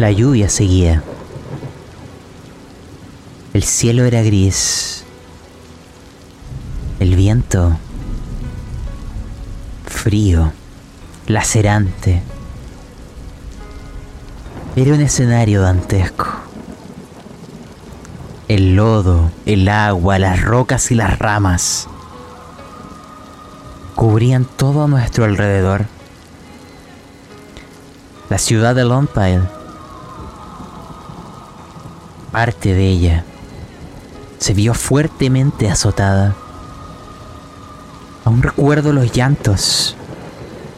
La lluvia seguía. El cielo era gris. El viento frío, lacerante. Era un escenario dantesco. El lodo, el agua, las rocas y las ramas cubrían todo a nuestro alrededor. La ciudad de Longpile, parte de ella, se vio fuertemente azotada. Aún recuerdo los llantos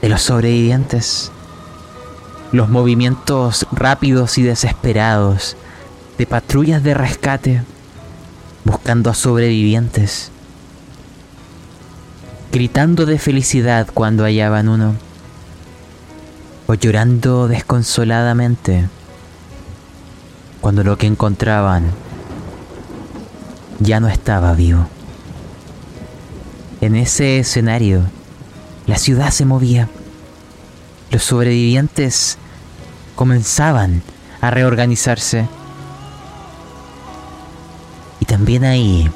de los sobrevivientes, los movimientos rápidos y desesperados de patrullas de rescate buscando a sobrevivientes, gritando de felicidad cuando hallaban uno, o llorando desconsoladamente cuando lo que encontraban ya no estaba vivo. En ese escenario, la ciudad se movía. Los sobrevivientes comenzaban a reorganizarse. Y también ahí,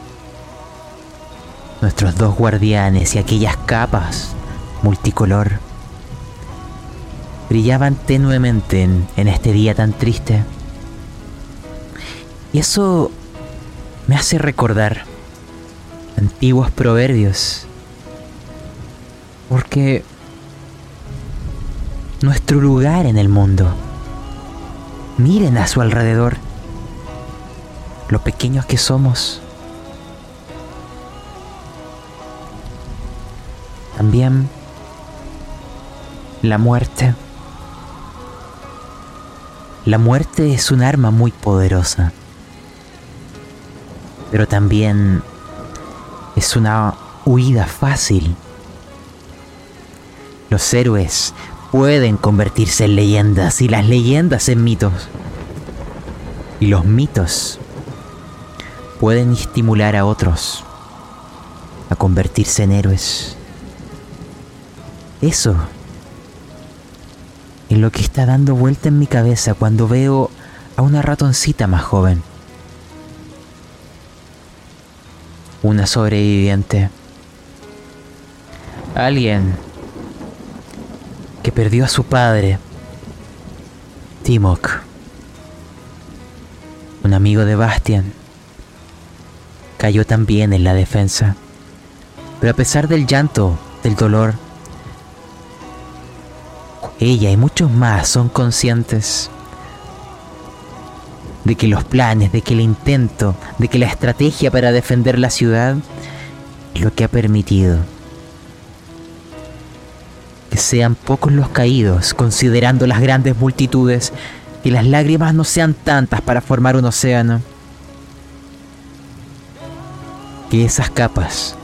nuestros dos guardianes y aquellas capas multicolor brillaban tenuemente en, en este día tan triste. Y eso me hace recordar antiguos proverbios. Porque nuestro lugar en el mundo, miren a su alrededor, lo pequeños que somos. También la muerte. La muerte es un arma muy poderosa, pero también es una huida fácil. Los héroes pueden convertirse en leyendas y las leyendas en mitos. Y los mitos pueden estimular a otros a convertirse en héroes. Eso es lo que está dando vuelta en mi cabeza cuando veo a una ratoncita más joven. Una sobreviviente. Alguien que perdió a su padre, Timok, un amigo de Bastian, cayó también en la defensa. Pero a pesar del llanto, del dolor, ella y muchos más son conscientes de que los planes, de que el intento, de que la estrategia para defender la ciudad es lo que ha permitido que sean pocos los caídos, considerando las grandes multitudes, que las lágrimas no sean tantas para formar un océano. Que esas capas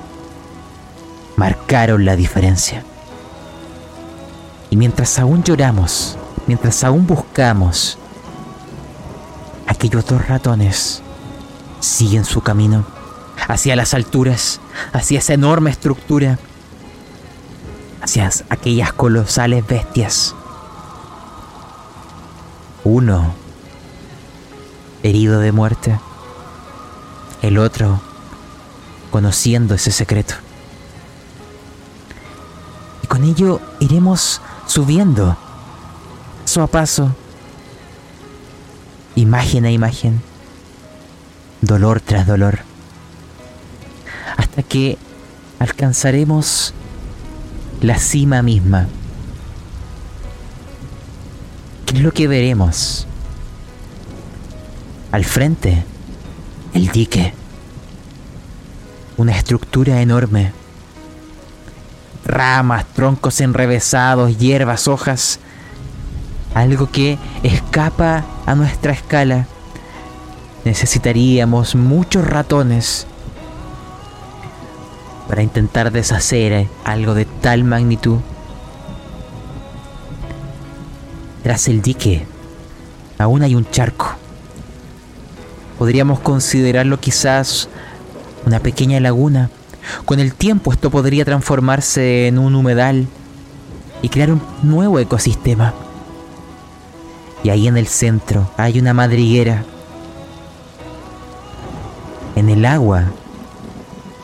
marcaron la diferencia. Y mientras aún lloramos, mientras aún buscamos, aquellos dos ratones siguen su camino hacia las alturas, hacia esa enorme estructura hacia aquellas colosales bestias. Uno herido de muerte, el otro conociendo ese secreto. Y con ello iremos subiendo, paso a paso, imagen a imagen, dolor tras dolor, hasta que alcanzaremos la cima misma. ¿Qué es lo que veremos? Al frente, el dique. Una estructura enorme. Ramas, troncos enrevesados, hierbas, hojas. Algo que escapa a nuestra escala. Necesitaríamos muchos ratones para intentar deshacer algo de tal magnitud. Tras el dique, aún hay un charco. Podríamos considerarlo quizás una pequeña laguna. Con el tiempo esto podría transformarse en un humedal y crear un nuevo ecosistema. Y ahí en el centro hay una madriguera. En el agua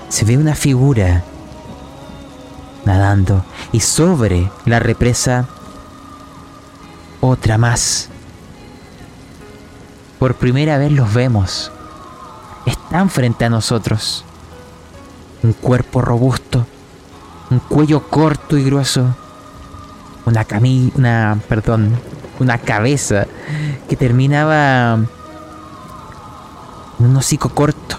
se ve una figura nadando y sobre la represa otra más. Por primera vez los vemos. Están frente a nosotros. Un cuerpo robusto, un cuello corto y grueso, una camilla, una, perdón, una cabeza que terminaba en un hocico corto.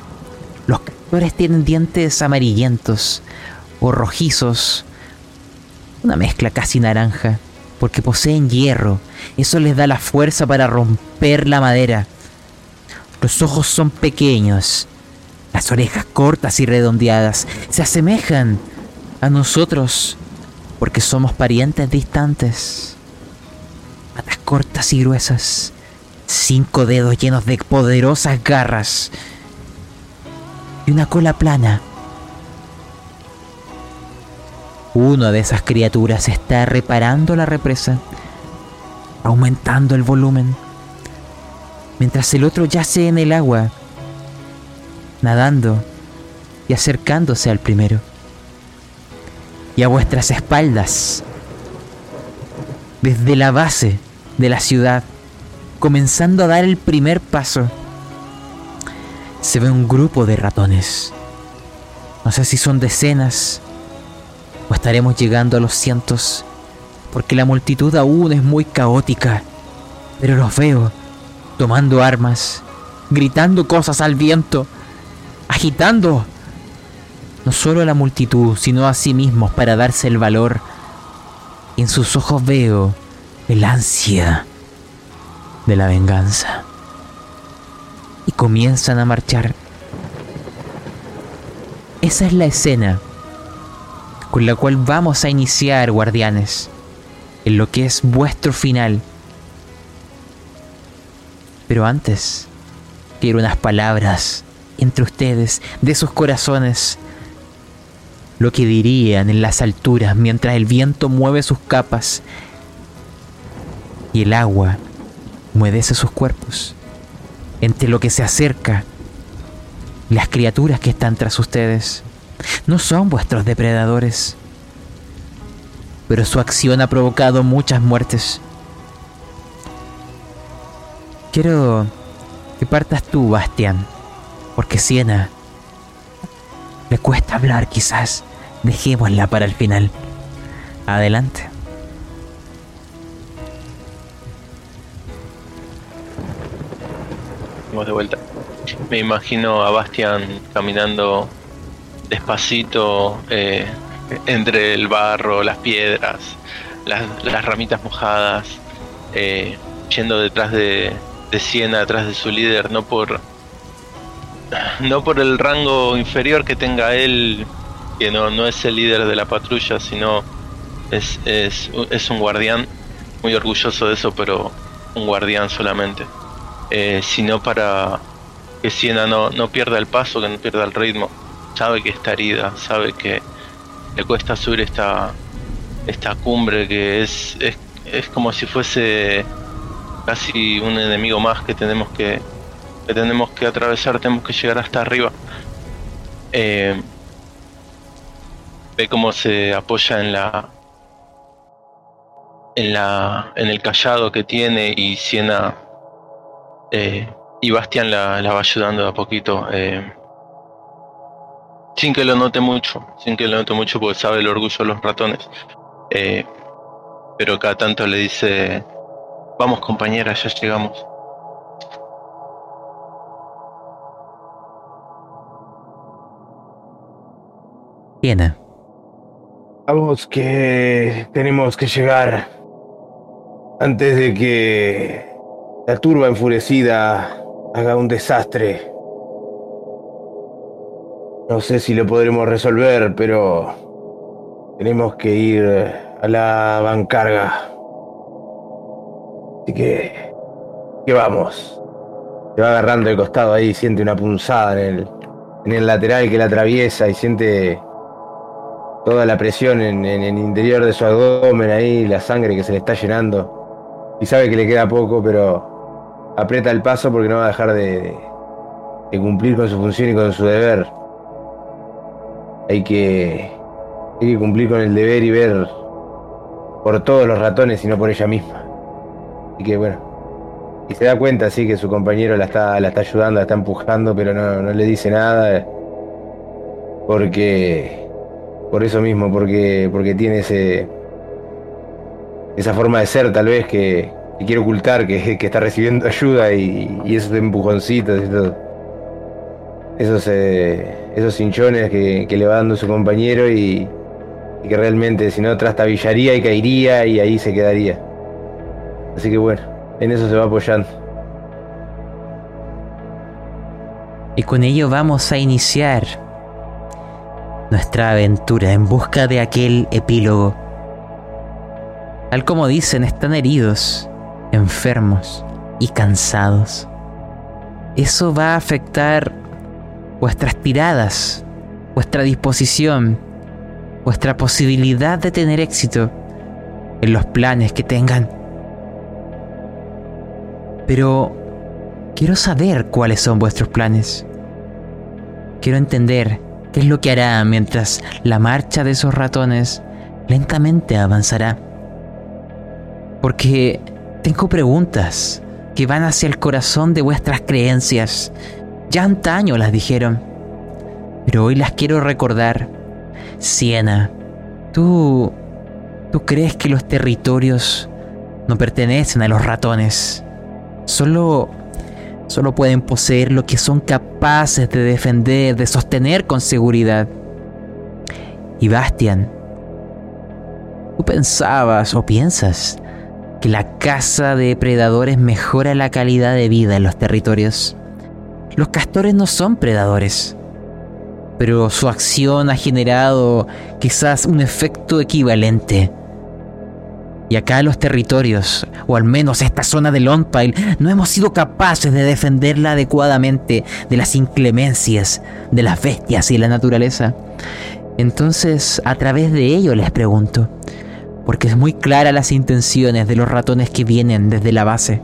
Los captores tienen dientes amarillentos o rojizos, una mezcla casi naranja, porque poseen hierro. Eso les da la fuerza para romper la madera. Los ojos son pequeños, las orejas cortas y redondeadas. Se asemejan a nosotros porque somos parientes distantes. Cortas y gruesas, cinco dedos llenos de poderosas garras y una cola plana. Una de esas criaturas está reparando la represa, aumentando el volumen, mientras el otro yace en el agua, nadando y acercándose al primero. Y a vuestras espaldas, desde la base de la ciudad, comenzando a dar el primer paso, se ve un grupo de ratones. No sé si son decenas o estaremos llegando a los cientos, porque la multitud aún es muy caótica, pero los veo tomando armas, gritando cosas al viento, agitando no solo a la multitud, sino a sí mismos para darse el valor. En sus ojos veo el ansia de la venganza. Y comienzan a marchar. Esa es la escena con la cual vamos a iniciar, guardianes, en lo que es vuestro final. Pero antes, quiero unas palabras entre ustedes, de sus corazones, lo que dirían en las alturas mientras el viento mueve sus capas el agua muedece sus cuerpos, entre lo que se acerca, las criaturas que están tras ustedes. No son vuestros depredadores, pero su acción ha provocado muchas muertes. Quiero que partas tú, Bastian, porque Siena le cuesta hablar quizás. Dejémosla para el final. Adelante. De vuelta. Me imagino a Bastian caminando despacito eh, entre el barro, las piedras, las, ramitas mojadas, eh, yendo detrás de, de Siena, detrás de su líder, no por no por el rango inferior que tenga él, que no, no es el líder de la patrulla, sino es, es, es un guardián, muy orgulloso de eso, pero un guardián solamente, eh, sino para que Siena no, no pierda el paso, que no pierda el ritmo sabe que está herida, sabe que le cuesta subir esta, esta cumbre que es, es, como si fuese casi un enemigo más que tenemos que, que tenemos que atravesar, tenemos que llegar hasta arriba. Eh, ve cómo se apoya en la en la en el callado que tiene y Siena eh, y Bastian la, la, va ayudando a poquito eh, sin que lo note mucho, sin que lo note mucho porque sabe el orgullo de los ratones. Eh, pero cada tanto le dice, vamos compañera, ya llegamos. Tiene. Vamos que tenemos que llegar antes de que la turba enfurecida haga un desastre no sé si lo podremos resolver, pero tenemos que ir a la bancarga. Así que, que vamos. Se va agarrando de costado ahí, siente una punzada en el, en el lateral que la atraviesa y siente toda la presión en, en, el interior de su abdomen ahí, la sangre que se le está llenando. y sabe que le queda poco, pero aprieta el paso porque no va a dejar de, cumplir con su función y con su deber. Hay que, hay que cumplir con el deber y ver por todos los ratones y no por ella misma. Y que bueno. Y se da cuenta, sí, que su compañero la está, la está ayudando, la está empujando, pero no, no le dice nada. Porque. Por eso mismo, porque, porque tiene ese. Esa forma de ser, tal vez, que, quiere ocultar, que, que, está recibiendo ayuda y, esos empujoncitos todo. Esos, eh, esos hinchones que, que le va dando su compañero y, y que realmente si no trastabillaría y caería y ahí se quedaría. Así que bueno, en eso se va apoyando. Y con ello vamos a iniciar nuestra aventura en busca de aquel epílogo. Tal como dicen, están heridos, enfermos y cansados. Eso va a afectar vuestras tiradas, vuestra disposición, vuestra posibilidad de tener éxito en los planes que tengan. Pero quiero saber cuáles son vuestros planes. Quiero entender qué es lo que hará mientras la marcha de esos ratones lentamente avanzará. Porque tengo preguntas que van hacia el corazón de vuestras creencias. Ya antaño las dijeron, pero hoy las quiero recordar Siena, ¿tú, tú crees que los territorios no pertenecen a los ratones? Solo, solo pueden poseer lo que son capaces de defender, de sostener con seguridad. Y Bastian, ¿tú pensabas o piensas que la caza de predadores mejora la calidad de vida en los territorios? Los castores no son predadores pero su acción ha generado quizás un efecto equivalente. Y acá los territorios, o al menos esta zona de Longpile, no hemos sido capaces de defenderla adecuadamente de las inclemencias de las bestias y la naturaleza. Entonces, a través de ello les pregunto, porque es muy clara las intenciones de los ratones que vienen desde la base,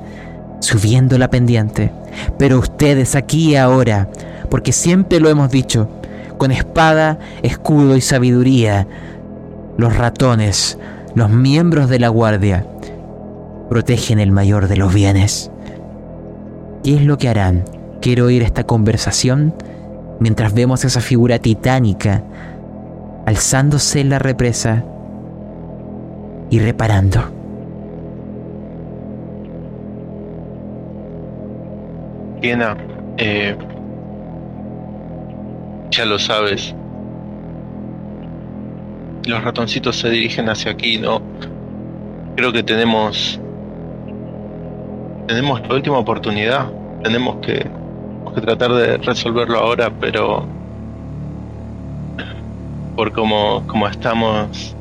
subiendo la pendiente. Pero ustedes aquí y ahora, porque siempre lo hemos dicho, con espada, escudo y sabiduría. Los ratones, los miembros de la guardia, protegen el mayor de los bienes. ¿Qué es lo que harán? Quiero oír esta conversación mientras vemos esa figura titánica alzándose en la represa y reparando. Tiena, eh, ya lo sabes. Los ratoncitos se dirigen hacia aquí, ¿no? Creo que tenemos... Tenemos la última oportunidad. Tenemos que, que tratar de resolverlo ahora, pero... Por como, como estamos...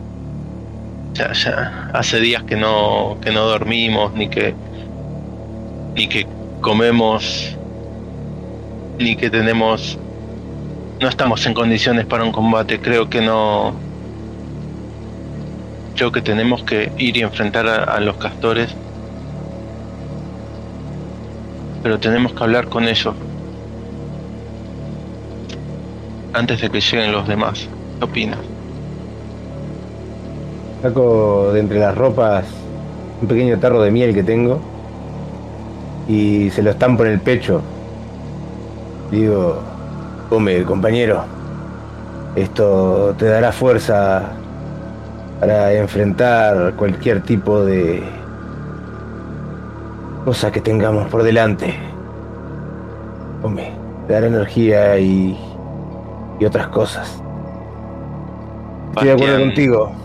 Ya, ya, hace días que no, que no dormimos, ni que... Ni que comemos ni que tenemos no estamos en condiciones para un combate. Creo que no. Creo que tenemos que ir y enfrentar a, los castores. Pero tenemos que hablar con ellos. Antes de que lleguen los demás. ¿Qué opinas? Saco de entre las ropas un pequeño tarro de miel que tengo y se lo estampo en el pecho. Digo, Come, compañero. Esto te dará fuerza para enfrentar cualquier tipo de cosa que tengamos por delante. Come, te dará energía y, y otras cosas. Estoy de acuerdo contigo.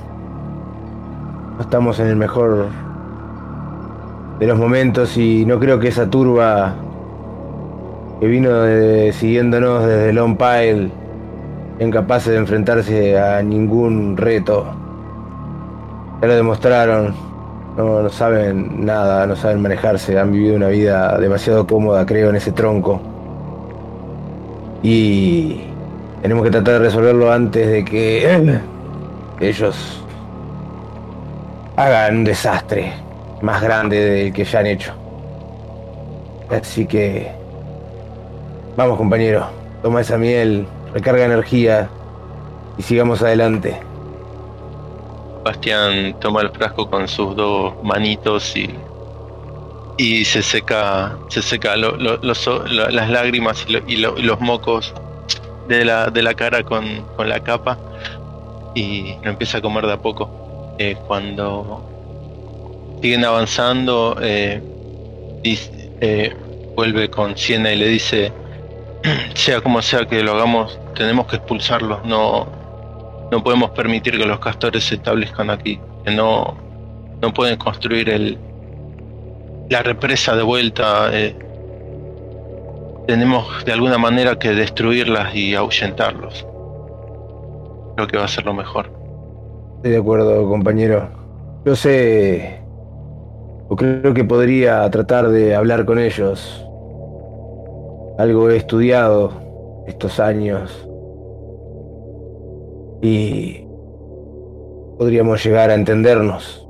Estamos en el mejor de los momentos y no creo que esa turba que vino siguiéndonos desde Long Pile, incapaces de enfrentarse a ningún reto. Ya lo demostraron, no saben nada, no saben manejarse, han vivido una vida demasiado cómoda, creo, en ese tronco. Y tenemos que tratar de resolverlo antes de que ellos hagan un desastre. más grande del que ya han hecho. Así que... Vamos compañero, toma esa miel, recarga energía y sigamos adelante. Bastián toma el frasco con sus dos manitos y y se seca se seca las lágrimas y, los mocos de la, de la cara con, la capa y lo empieza a comer de a poco. Eh, cuando siguen avanzando, eh, eh, vuelve con Siena y le dice, sea como sea que lo hagamos, tenemos que expulsarlos, no, no podemos permitir que los castores se establezcan aquí, que no, no pueden construir el, la represa de vuelta. Eh, tenemos de alguna manera que destruirlas y ahuyentarlos. Creo que va a ser lo mejor. Estoy de acuerdo, compañero. Yo sé, o creo que podría tratar de hablar con ellos. Algo he estudiado estos años. Y podríamos llegar a entendernos.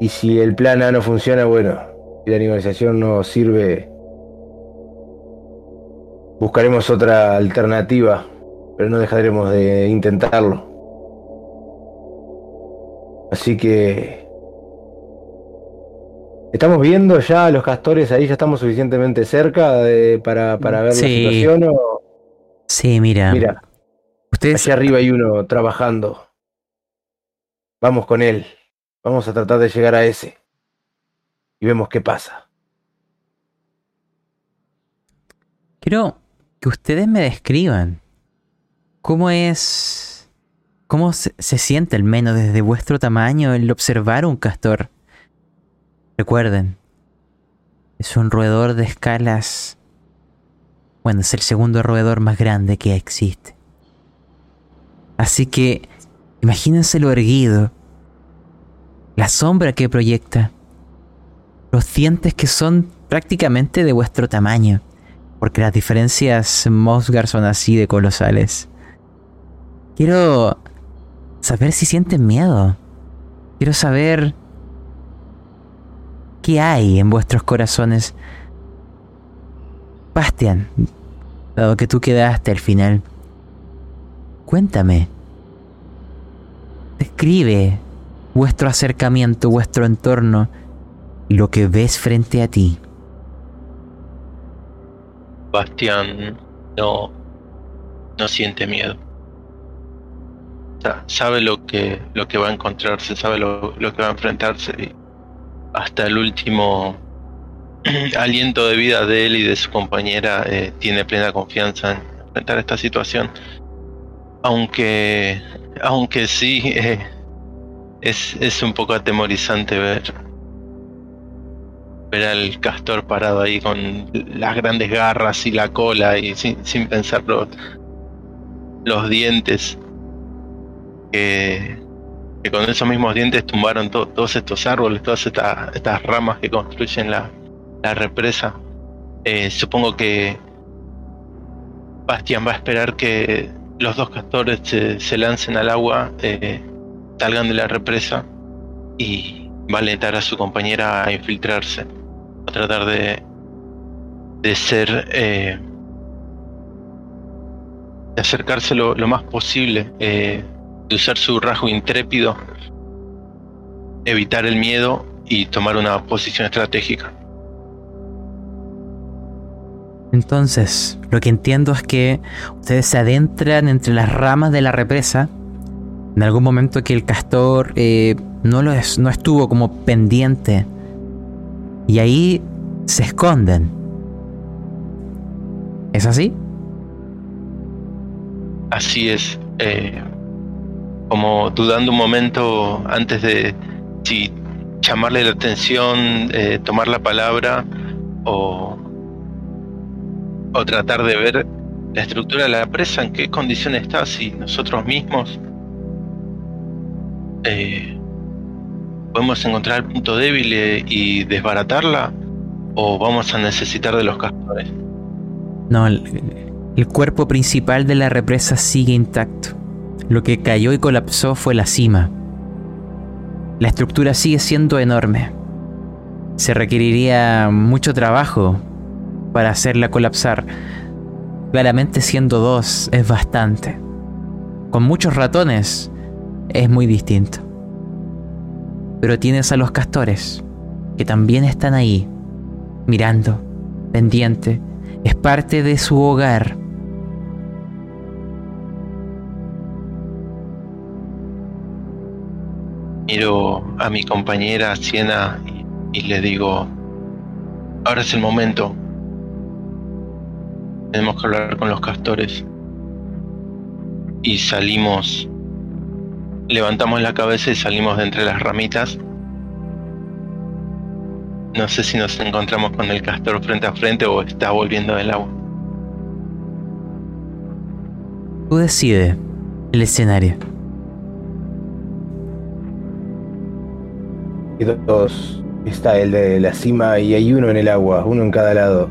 Y si el plan A no funciona, bueno, si la animalización no sirve, buscaremos otra alternativa, pero no dejaremos de intentarlo. Así que... ¿Estamos viendo ya a los castores ahí? ¿Ya estamos suficientemente cerca para, para, ver la situación? O... Sí, mira. Mira. Ustedes... Allá arriba hay uno trabajando. Vamos con él. Vamos a tratar de llegar a ese. Y vemos qué pasa. Quiero que ustedes me describan cómo es... ¿Cómo se, siente al menos desde vuestro tamaño el observar un castor? Recuerden, es un roedor de escalas... Bueno, es el segundo roedor más grande que existe. Así que imagínense lo erguido, la sombra que proyecta, los dientes que son prácticamente de vuestro tamaño, porque las diferencias Mosgar son así de colosales. Quiero saber si sienten miedo. Quiero saber qué hay en vuestros corazones. Bastian, dado que tú quedaste al final, cuéntame. Describe vuestro acercamiento, vuestro entorno y lo que ves frente a ti. Bastián no, no siente miedo. Sabe lo que, lo que va a encontrarse, sabe lo, lo que va a enfrentarse y hasta el último aliento de vida de él y de su compañera eh, tiene plena confianza en enfrentar esta situación. Aunque, aunque sí, eh, es, es un poco atemorizante ver ver al castor parado ahí con las grandes garras y la cola y sin, sin pensar los, dientes que, con esos mismos dientes tumbaron todos estos árboles, todas estas ramas que construyen la, represa. Eh, supongo que Bastian va a esperar que los dos castores se, lancen al agua eh, salgan de la represa y va a alentar a su compañera a infiltrarse, a tratar de, de ser, eh, de acercarse lo, más posible, de usar su rasgo intrépido, evitar el miedo y tomar una posición estratégica. Entonces, lo que entiendo es que ustedes se adentran entre las ramas de la represa en algún momento que el castor eh, no, lo es, no estuvo como pendiente. Y ahí se esconden. ¿Es así? Así es. Eh, como dudando un momento antes de si llamarle la atención, eh, tomar la palabra o, o tratar de ver la estructura de la presa, en qué condiciones está, si nosotros mismos eh, podemos encontrar el punto débil eh, y desbaratarla o vamos a necesitar de los castores. No, el, cuerpo principal de la represa sigue intacto. Lo que cayó y colapsó fue la cima. La estructura sigue siendo enorme. Se requeriría mucho trabajo para hacerla colapsar. Claramente siendo dos es bastante. Con muchos ratones es muy distinto. Pero tienes a los castores, que también están ahí, mirando, pendiente. Es parte de su hogar. Miro a mi compañera Siena y, le digo, ahora es el momento. Tenemos que hablar con los castores. Y salimos, levantamos la cabeza y salimos de entre las ramitas. No sé si nos encontramos con el castor frente a frente o está volviendo del agua. Tú decides el escenario. Y dos. Está el de la cima y hay uno en el agua, uno en cada lado.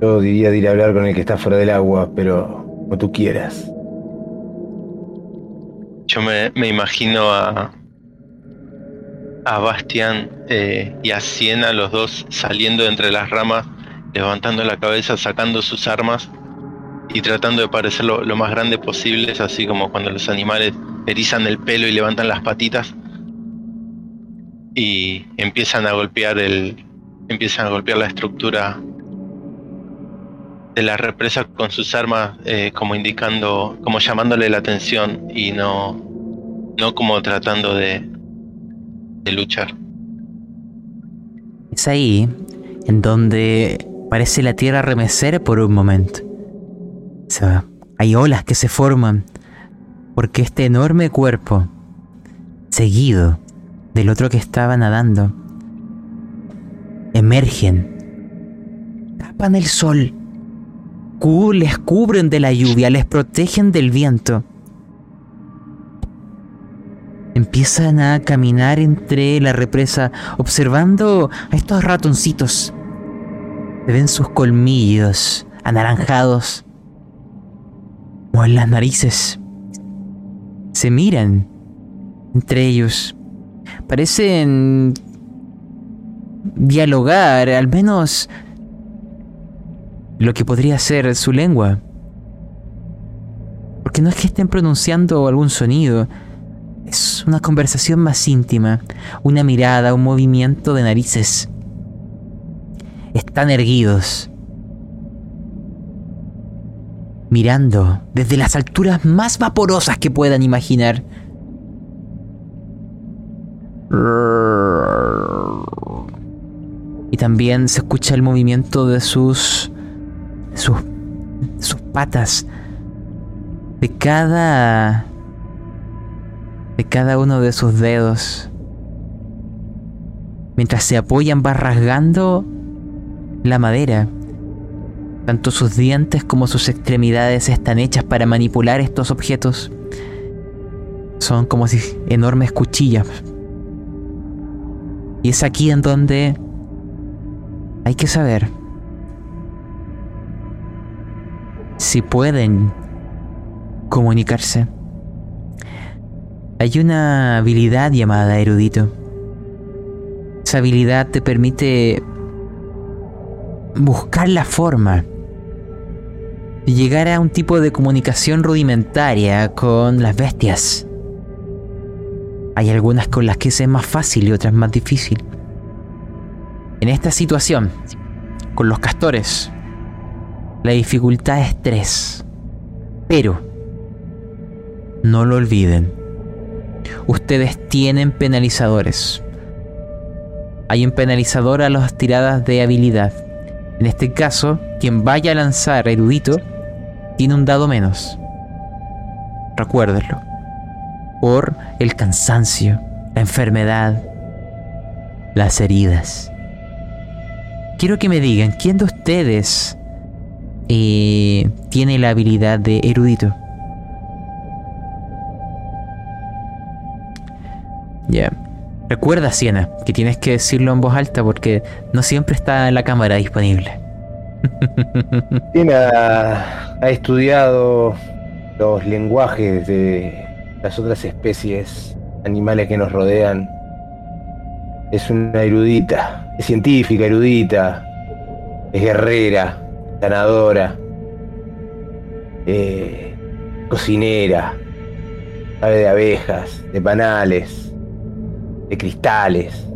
Yo diría de ir a hablar con el que está fuera del agua, pero como tú quieras. Yo me, imagino a, a Bastian eh, y a Siena, los dos saliendo entre las ramas, levantando la cabeza, sacando sus armas y tratando de parecer lo, lo más grande posible, así como cuando los animales erizan el pelo y levantan las patitas y empiezan a golpear el empiezan a golpear la estructura de la represa con sus armas eh, como indicando como llamándole la atención y no no como tratando de, de luchar. Es ahí en donde parece la tierra remecer por un momento. O sea, hay olas que se forman porque este enorme cuerpo seguido del otro que estaba nadando. Emergen, tapan el sol, les cubren de la lluvia, les protegen del viento. Empiezan a caminar entre la represa observando a estos ratoncitos. Se ven sus colmillos anaranjados, en las narices. Se miran entre ellos parecen dialogar, al menos lo que podría ser su lengua. Porque no es que estén pronunciando algún sonido, es una conversación más íntima, una mirada, un movimiento de narices. Están erguidos, mirando desde las alturas más vaporosas que puedan imaginar y también se escucha el movimiento de sus, sus, sus patas. De cada. De cada uno de sus dedos. Mientras se apoyan, va rasgando la madera. Tanto sus dientes como sus extremidades están hechas para manipular estos objetos. Son como si enormes cuchillas y es aquí en donde hay que saber si pueden comunicarse. Hay una habilidad llamada erudito. Esa habilidad te permite buscar la forma de llegar a un tipo de comunicación rudimentaria con las bestias. Hay algunas con las que es más fácil y otras más difícil. En esta situación, con los castores, la dificultad es 3. Pero, no lo olviden, ustedes tienen penalizadores. Hay un penalizador a las tiradas de habilidad. En este caso, quien vaya a lanzar erudito tiene un dado menos. Recuérdenlo por el cansancio, la enfermedad, las heridas. Quiero que me digan, ¿quién de ustedes eh, tiene la habilidad de erudito? Ya. Recuerda, Siena, que tienes que decirlo en voz alta porque no siempre está la cámara disponible. Siena ha estudiado los lenguajes de las otras especies animales que nos rodean. Es una erudita, es científica, erudita, es guerrera, ganadora, eh, cocinera, sabe de abejas, de panales, de cristales,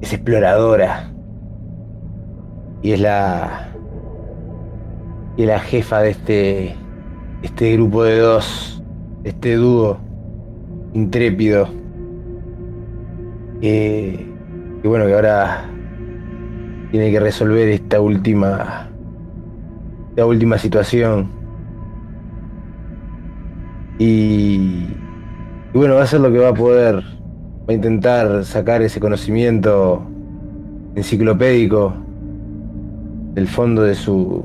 es exploradora y es la y es la jefa de este este grupo de dos, este dúo intrépido. Que, que bueno que ahora tiene que resolver esta última esta última situación. Y, y bueno va a hacer lo que va a poder. Va a intentar sacar ese conocimiento enciclopédico del fondo de su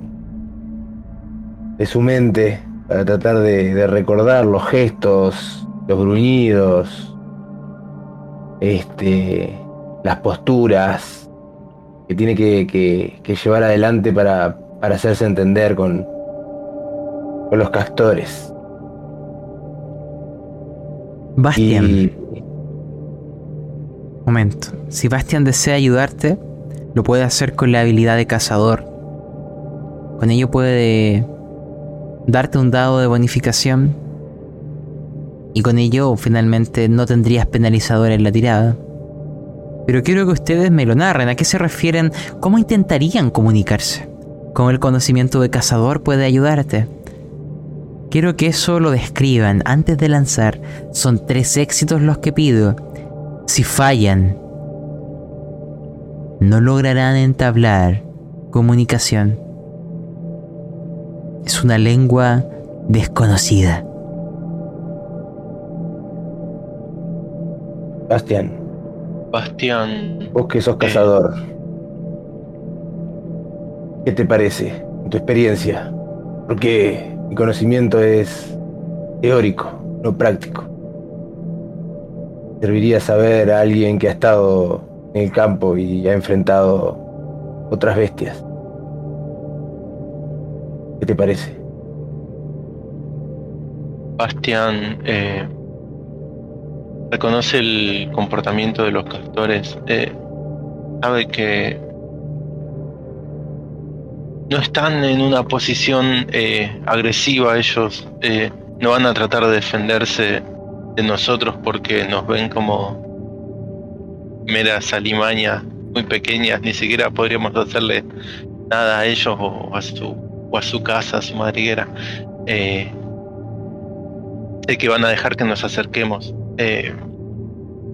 de su mente para tratar de, de recordar los gestos, los gruñidos, este, las posturas que tiene que, que- que llevar adelante para, para hacerse entender con, con los castores. Bastian, Y momento. Si Bastian desea ayudarte, lo puede hacer con la habilidad de cazador. Con ello puede darte un dado de bonificación. Y con ello finalmente no tendrías penalizador en la tirada. Pero quiero que ustedes me lo narren. ¿A qué se refieren? ¿Cómo intentarían comunicarse? ¿Cómo el conocimiento de cazador puede ayudarte? Quiero que eso lo describan antes de lanzar. Son tres éxitos los que pido. Si fallan, no lograrán entablar comunicación. Es una lengua desconocida. Bastián, Bastián, vos que sos cazador, ¿qué te parece en tu experiencia? Porque mi conocimiento es teórico, no práctico. Serviría saber a alguien que ha estado en el campo y ha enfrentado otras bestias. ¿Qué te parece? Bastián eh, reconoce el comportamiento de los castores. eh, sabe que no están en una posición eh, agresiva. Ellos no van a tratar de defenderse de nosotros porque nos ven como meras alimañas muy pequeñas. Ni siquiera podríamos hacerle nada a ellos o a su, o a su casa, a su madriguera. Eh, que van a dejar que nos acerquemos. Eh,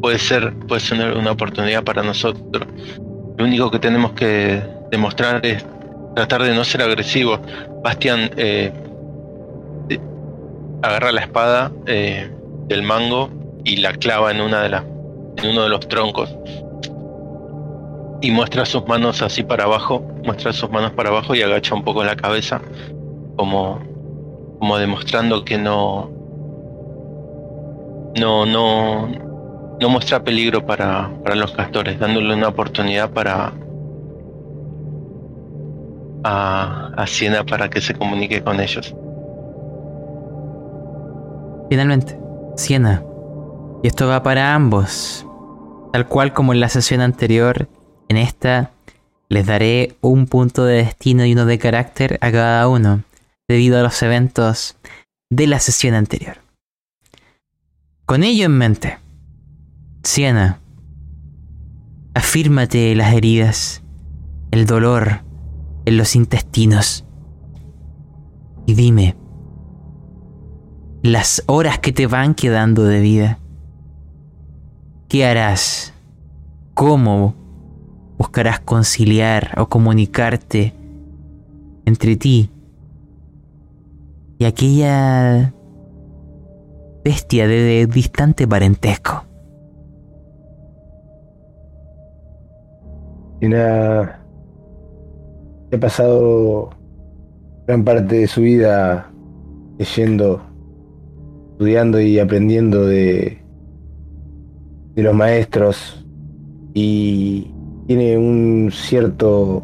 puede ser, puede ser una oportunidad para nosotros. Lo único que tenemos que demostrar es tratar de no ser agresivos. Bastian eh, eh, agarra la espada del mango y la clava en una de las, en uno de los troncos y muestra sus manos así para abajo, muestra sus manos para abajo y agacha un poco la cabeza, como, como demostrando que no, no, no, no muestra peligro para, para los castores, dándole una oportunidad para a, a Siena para que se comunique con ellos. Finalmente, Siena. Y esto va para ambos. Tal cual como en la sesión anterior, en esta les daré un punto de destino y uno de carácter a cada uno, debido a los eventos de la sesión anterior. Con ello en mente, Siena, afírmate las heridas, el dolor en los intestinos, y dime, las horas que te van quedando de vida. ¿Qué harás? ¿Cómo buscarás conciliar o comunicarte entre ti y aquella bestia de, distante parentesco? Tiene ha pasado gran parte de su vida leyendo, estudiando y aprendiendo de, de los maestros y tiene un cierto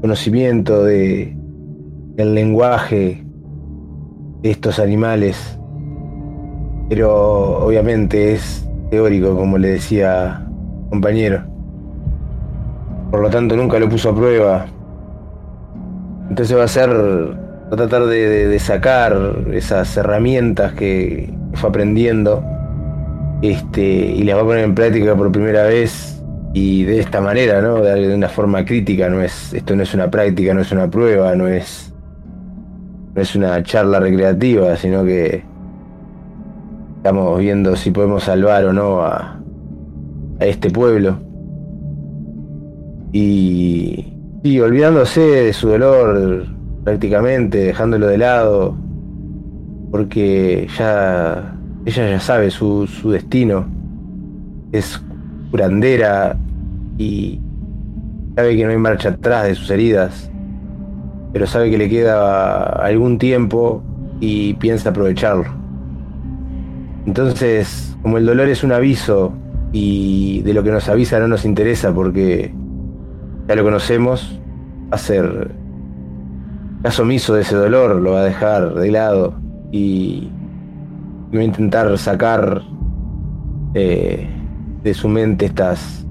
conocimiento de, del lenguaje de estos animales Pero obviamente es teórico, como le decía compañero. Por lo tanto, nunca lo puso a prueba. Entonces va a ser va a tratar de, sacar esas herramientas que fue aprendiendo este, y las va a poner en práctica por primera vez y de esta manera, ¿no? De, una forma crítica, no es, esto no es una práctica, no es una prueba, no es, no es una charla recreativa, sino que estamos viendo si podemos salvar o no a, a este pueblo. Y, y olvidándose de su dolor prácticamente, dejándolo de lado, porque ya ella ya sabe su, su destino, es curandera y sabe que no hay marcha atrás de sus heridas, pero sabe que le queda algún tiempo y piensa aprovecharlo. Entonces, como el dolor es un aviso y de lo que nos avisa no nos interesa porque ya lo conocemos, va a ser caso omiso de ese dolor, lo va a dejar de lado y va a intentar sacar eh, de su mente estas,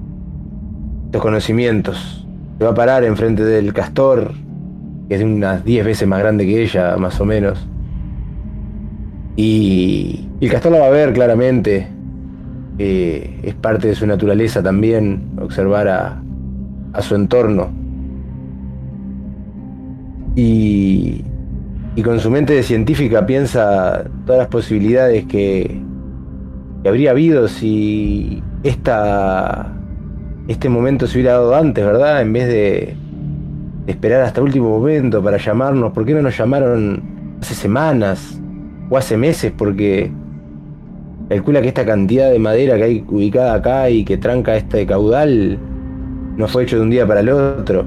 estos conocimientos. Se va a parar enfrente del castor, que es unas 10 veces más grande que ella, más o menos. Y, el castor la va a ver claramente. es parte de su naturaleza también observar a, a su entorno. Y, y con su mente de científica piensa todas las posibilidades que, habría habido si esta, este momento se hubiera dado antes, ¿verdad? En vez de, esperar hasta el último momento para llamarnos. ¿Por qué no nos llamaron hace semanas o hace meses? Porque calcula que esta cantidad de madera que hay ubicada acá y que tranca este caudal no fue hecho de un día para el otro.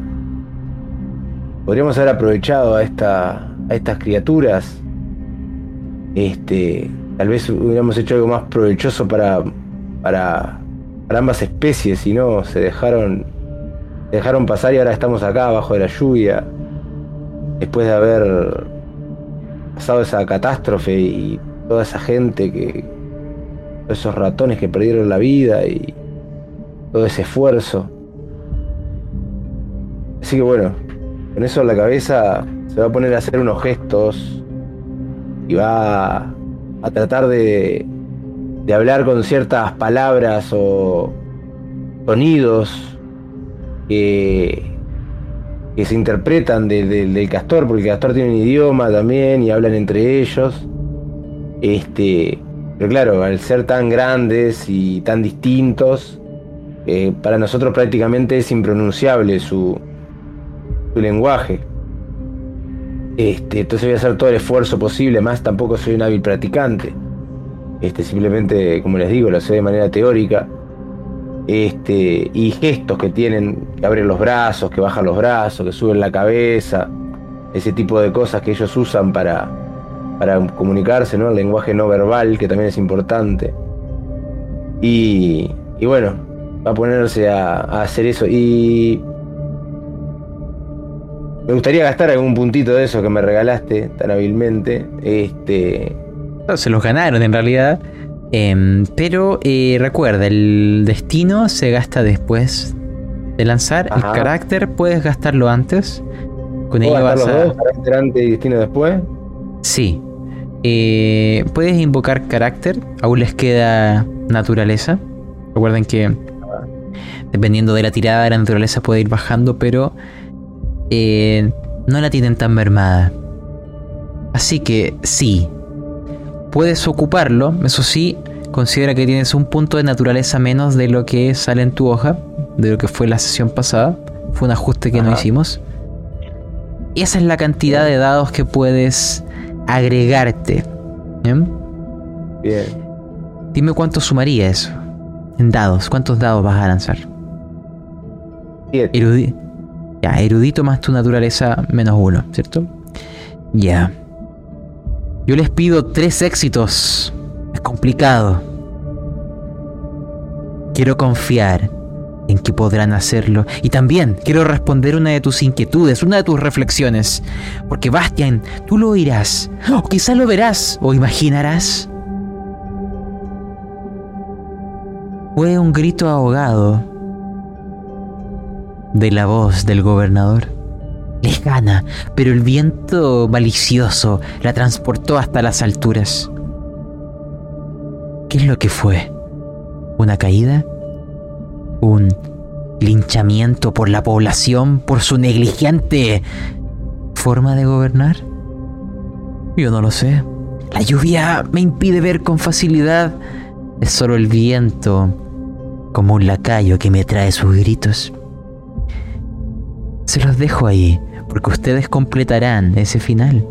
Podríamos haber aprovechado a esta a estas criaturas. Este, tal vez hubiéramos hecho algo más provechoso para, para, ambas especies y no se dejaron, dejaron pasar y ahora estamos acá bajo de la lluvia después de haber pasado esa catástrofe y toda esa gente que esos ratones que perdieron la vida y todo ese esfuerzo. Así que bueno, con eso en la cabeza se va a poner a hacer unos gestos y va a, tratar de, de hablar con ciertas palabras o sonidos que, se interpretan del castor, porque el castor tiene un idioma también y hablan entre ellos. Este, pero claro, al ser tan grandes y tan distintos, eh, para nosotros prácticamente es impronunciable su, su lenguaje. Este, entonces voy a hacer todo el esfuerzo posible, más tampoco soy un hábil practicante. Este, simplemente, como les digo, lo sé de manera teórica. Este, y gestos que tienen, que abren los brazos, que bajan los brazos, que suben la cabeza, ese tipo de cosas que ellos usan para, para comunicarse, ¿no? El lenguaje no verbal, que también es importante. Y, y bueno, va a ponerse a, a hacer eso. Y me gustaría gastar algún puntito de eso que me regalaste tan hábilmente. Este. Se los ganaron en realidad. Em, pero eh, recuerda, el destino se gasta después de lanzar. El carácter puedes gastarlo antes. Con ello vas a. Dos, carácter antes y destino después? Sí. Eh, puedes invocar carácter. Aún les queda naturaleza. Recuerden que dependiendo de la tirada, la naturaleza puede ir bajando, pero eh, no la tienen tan mermada. Así que sí, puedes ocuparlo, eso sí, considera que tienes un punto de naturaleza menos de lo que sale en tu hoja, de lo que fue la sesión pasada. Fue un ajuste que no hicimos. Y esa es la cantidad de dados que puedes agregarte. Bien. Dime cuánto sumaría eso. En dados, ¿cuántos dados vas a lanzar? Siete. Ya, erudito más tu naturaleza menos uno, ¿cierto? Ya. Yo les pido tres éxitos. Es complicado. Quiero confiar en que podrán hacerlo. Y también quiero responder una de tus inquietudes, una de tus reflexiones. Porque Bastian, tú lo oirás, o quizá lo verás, o imaginarás. fue un grito ahogado de la voz del gobernador. Lejana, pero el viento malicioso la transportó hasta las alturas. ¿Qué es lo que fue? ¿Una caída? ¿Un linchamiento por la población por su negligente forma de gobernar? Yo no lo sé. La lluvia me impide ver con facilidad. Es solo el viento, como un lacayo que me trae sus gritos. Se los dejo ahí, porque ustedes completarán ese final.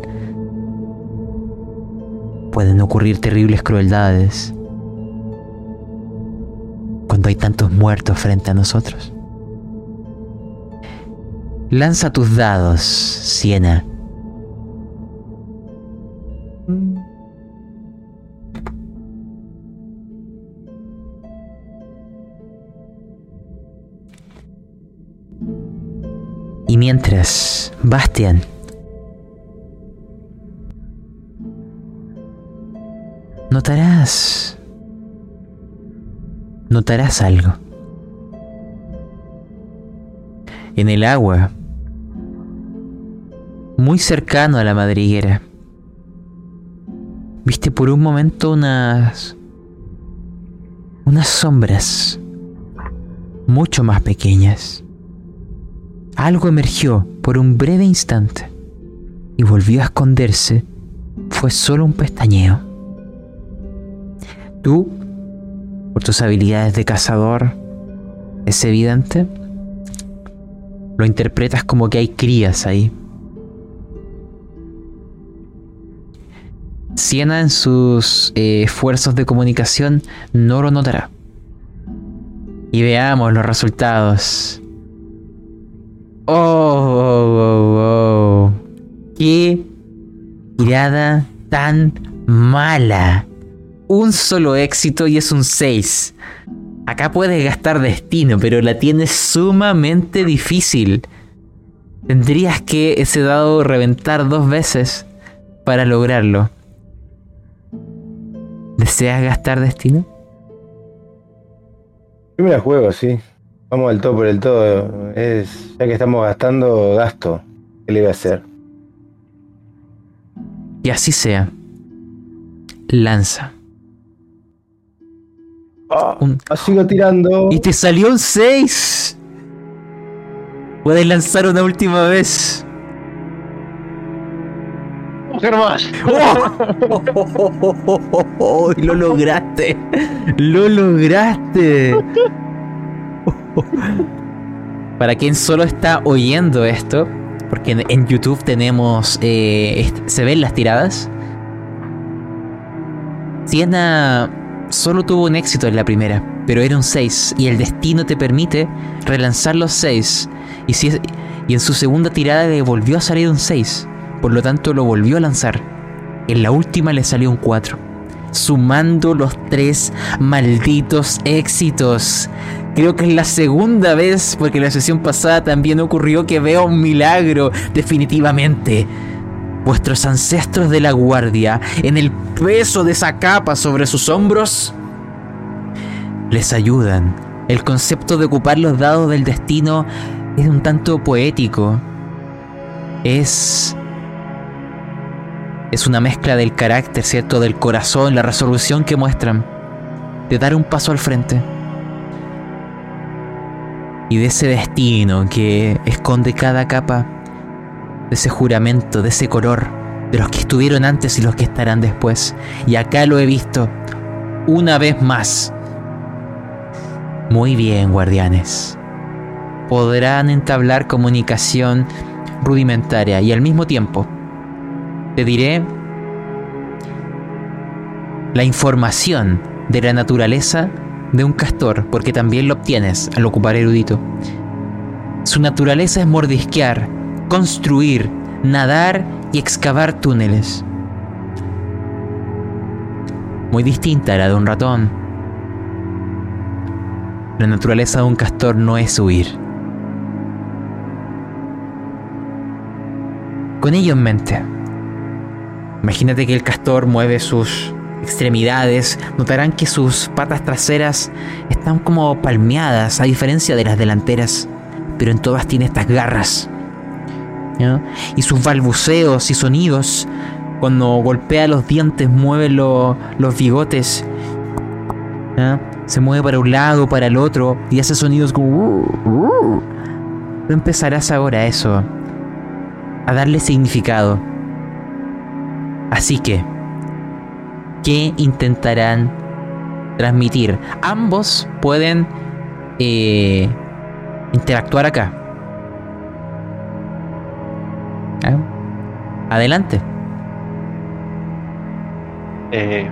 Pueden ocurrir terribles crueldades cuando hay tantos muertos frente a nosotros. Lanza tus dados, Siena. Y mientras, Bastian, notarás, notarás algo. En el agua, muy cercano a la madriguera, viste por un momento unas, unas sombras. Mucho más pequeñas. Algo emergió por un breve instante y volvió a esconderse. Fue solo un pestañeo. Tú, por tus habilidades de cazador, es evidente, lo interpretas como que hay crías ahí. Siena en sus eh, esfuerzos de comunicación no lo notará. Y veamos los resultados. Oh, oh, oh, oh. Qué tirada tan mala. Un solo éxito y es un 6. Acá puedes gastar destino, pero la tienes sumamente difícil. Tendrías que ese dado reventar dos veces para lograrlo. ¿Deseas gastar destino? Yo me la juego, sí. Vamos al todo por el todo. Es, ya que estamos gastando, gasto. ¿Qué le voy a hacer? Y así sea. Lanza. Oh, un... Sigo tirando. Y te salió un 6. Puedes lanzar una última vez. más. Oh, lo lograste. Lo lograste. Para quien solo está oyendo esto, porque en, YouTube tenemos. Eh, se ven las tiradas. Siena solo tuvo un éxito en la primera, pero era un 6 y el destino te permite relanzar los 6. Y, si y en su segunda tirada le volvió a salir un 6, por lo tanto lo volvió a lanzar. En la última le salió un 4, sumando los tres malditos éxitos. Creo que es la segunda vez, porque la sesión pasada también ocurrió que veo un milagro, definitivamente. Vuestros ancestros de la guardia, en el peso de esa capa sobre sus hombros, les ayudan. El concepto de ocupar los dados del destino es un tanto poético. Es es una mezcla del carácter, ¿cierto? Del corazón, la resolución que muestran. De dar un paso al frente. Y de ese destino que esconde cada capa. De ese juramento, de ese color. De los que estuvieron antes y los que estarán después. Y acá lo he visto. Una vez más. Muy bien, guardianes. Podrán entablar comunicación rudimentaria y al mismo tiempo te diré la información de la naturaleza de un castor, porque también lo obtienes al ocupar erudito. Su naturaleza es mordisquear, construir, nadar y excavar túneles. Muy distinta a la de un ratón. La naturaleza de un castor no es huir. Con ello en mente, Imagínate que el castor mueve sus extremidades, notarán que sus patas traseras están como palmeadas, a diferencia de las delanteras, pero en todas tiene estas garras. Y sus balbuceos y sonidos, cuando golpea los dientes, mueve los bigotes, se mueve para un lado, para el otro, y hace sonidos como... Tú empezarás ahora eso, a darle significado. Así que, ¿qué intentarán transmitir? Ambos pueden eh, interactuar acá. ¿Ah? Adelante. Eh,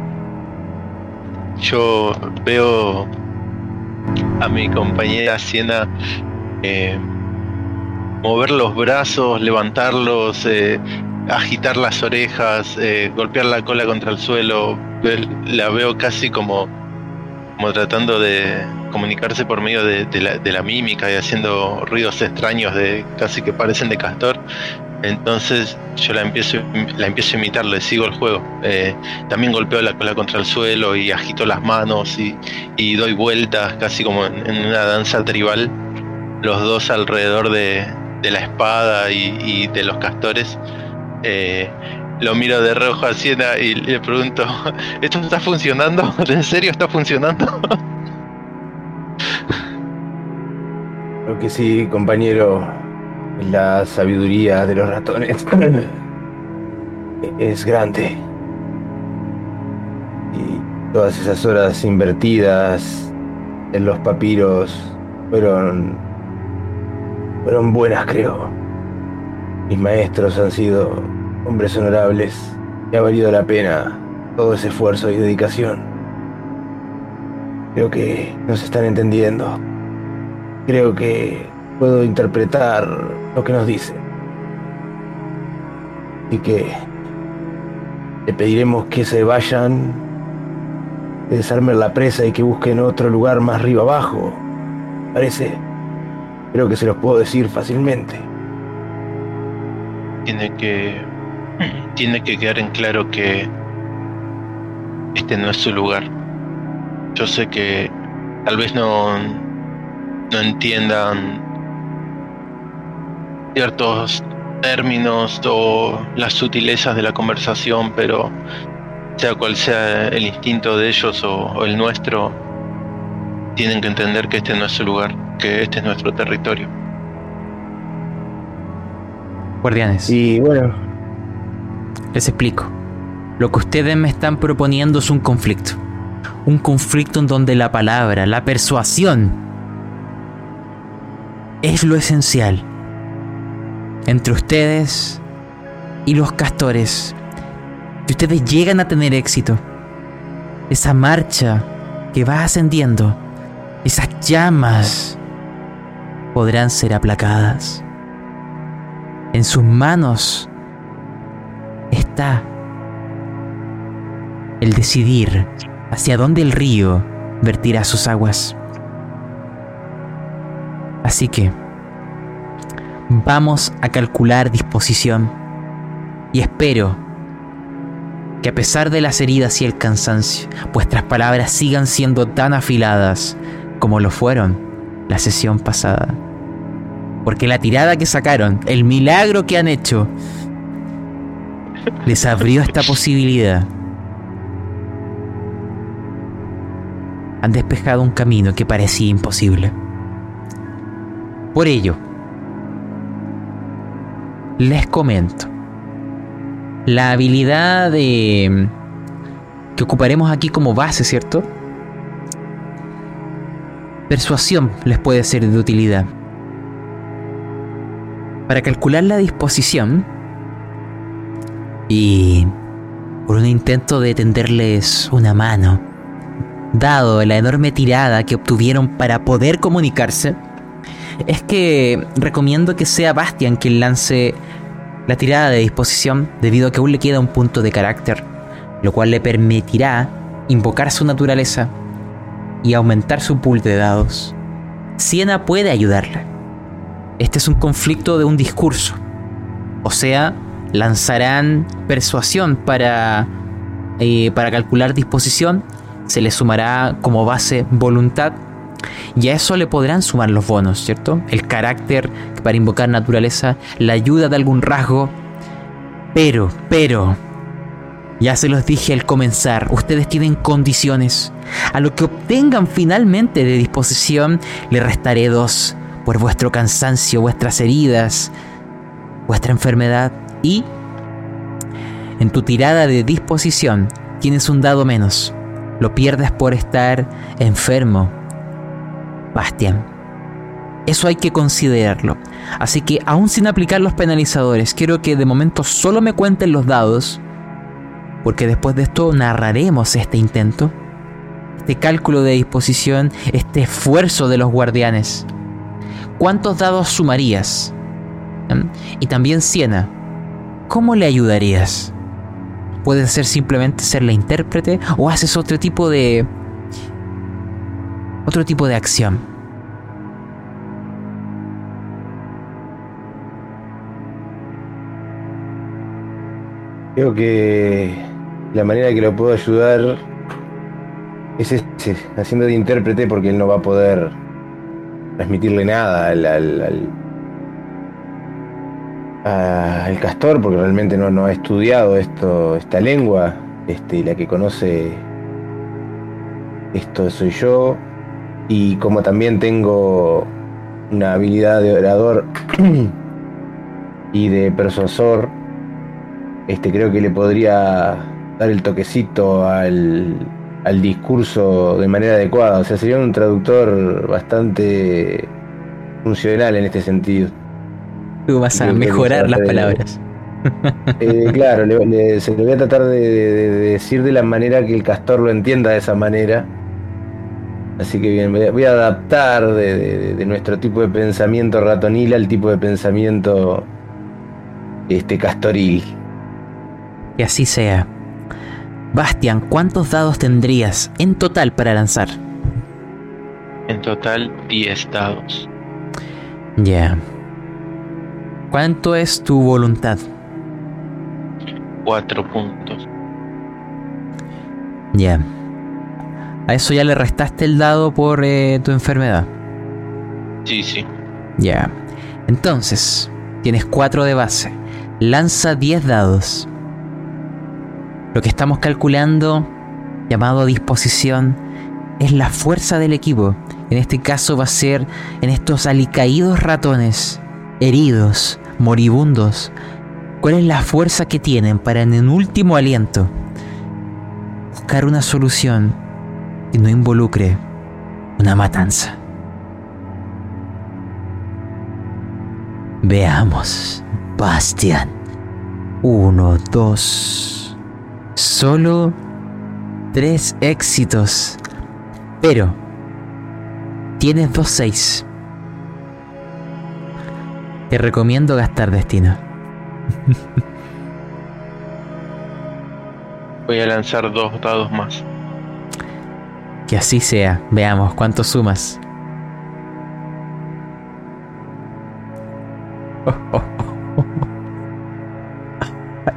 yo veo a mi compañera Siena eh, mover los brazos, levantarlos, agitar las orejas, eh, golpear la cola contra el suelo. La veo casi como, como tratando de comunicarse por medio de, la, mímica y haciendo ruidos extraños de casi que parecen de castor. Entonces yo la empiezo, la empiezo a imitar, le sigo el juego. Eh, también golpeo la cola contra el suelo y agito las manos y, doy vueltas casi como en, una danza tribal, los dos alrededor de, la espada y, de los castores. Eh, lo miro de rojo a Siena y le pregunto, ¿esto está funcionando? ¿En serio está funcionando? Creo que sí, compañero. La sabiduría de los ratones es grande. Y todas esas horas invertidas en los papiros fueron fueron buenas, creo. Mis maestros han sido hombres honorables y ha valido la pena todo ese esfuerzo y dedicación. Creo que nos están entendiendo. Creo que puedo interpretar lo que nos dicen. Y que le pediremos que se vayan, que desarmen la presa y que busquen otro lugar más arriba abajo. Parece. Creo que se los puedo decir fácilmente. Tiene que. Tiene que quedar en claro que. Este no es su lugar. Yo sé que tal vez no. No entiendan ciertos términos o las sutilezas de la conversación, pero sea cual sea el instinto de ellos o, el nuestro, tienen que entender que este no es su lugar, que este es nuestro territorio. Guardianes. Y bueno. Les explico. Lo que ustedes me están proponiendo es un conflicto. Un conflicto en donde la palabra, la persuasión, es lo esencial entre ustedes y los castores. Si ustedes llegan a tener éxito, esa marcha que va ascendiendo, esas llamas podrán ser aplacadas. En sus manos está el decidir hacia dónde el río vertirá sus aguas. Así que, vamos a calcular disposición. Y espero que a pesar de las heridas y el cansancio, vuestras palabras sigan siendo tan afiladas como lo fueron la sesión pasada. Porque la tirada que sacaron, el milagro que han hecho, les abrió esta posibilidad. Han despejado un camino que parecía imposible. Por ello, les comento. La habilidad de que ocuparemos aquí como base, ¿cierto? Persuasión les puede ser de utilidad. Para calcular la disposición y por un intento de tenderles una mano, dado la enorme tirada que obtuvieron para poder comunicarse, es que recomiendo que sea Bastian quien lance la tirada de disposición debido a que aún le queda un punto de carácter, lo cual le permitirá invocar su naturaleza y aumentar su pool de dados. Siena puede ayudarle. Este es un conflicto de un discurso. O sea, lanzarán persuasión para eh, para calcular disposición, se le sumará como base voluntad. Y a eso le podrán sumar los bonos, ¿cierto? El carácter para invocar naturaleza, la ayuda de algún rasgo. Pero, pero, ya se los dije al comenzar, ustedes tienen condiciones. A lo que obtengan finalmente de disposición, le restaré dos por vuestro cansancio, vuestras heridas, vuestra enfermedad y en tu tirada de disposición tienes un dado menos. Lo pierdes por estar enfermo. Bastian. Eso hay que considerarlo. Así que aún sin aplicar los penalizadores, quiero que de momento solo me cuenten los dados. Porque después de esto narraremos este intento. Este cálculo de disposición, este esfuerzo de los guardianes. ¿Cuántos dados sumarías? ¿Mm? Y también Siena, ¿cómo le ayudarías? Puede ser simplemente ser la intérprete o haces otro tipo de otro tipo de acción. Creo que la manera que lo puedo ayudar es ese, haciendo de intérprete porque él no va a poder transmitirle nada al, al, al, castor porque realmente no, no, ha estudiado esto, esta lengua, este, la que conoce esto soy yo. Y como también tengo una habilidad de orador y de persuasor, este, creo que le podría dar el toquecito al, al discurso de manera adecuada. O sea, sería un traductor bastante funcional en este sentido. Tú vas a mejorar las palabras. Eh, claro, se le voy a tratar de, decir de la manera que el castor lo entienda de esa manera. Así que bien, voy a adaptar de, de, nuestro tipo de pensamiento ratonil al tipo de pensamiento este castoril. Que así sea. Bastian, ¿cuántos dados tendrías en total para lanzar? En total 10 dados. Ya. ¿Cuánto es tu voluntad? 4 puntos. Ya. A eso ya le restaste el dado por eh, tu enfermedad. Sí, sí. Ya. Entonces, tienes 4 de base. Lanza 10 dados. Lo que estamos calculando, llamado disposición, es la fuerza del equipo. En este caso va a ser en estos alicaídos ratones, heridos, moribundos. ¿Cuál es la fuerza que tienen para en el último aliento buscar una solución que no involucre una matanza? Veamos, Bastian. Uno, dos, Solo tres éxitos. Pero tienes dos seis. Te recomiendo gastar destino. Voy a lanzar dos dados más. Que así sea. Veamos cuánto sumas.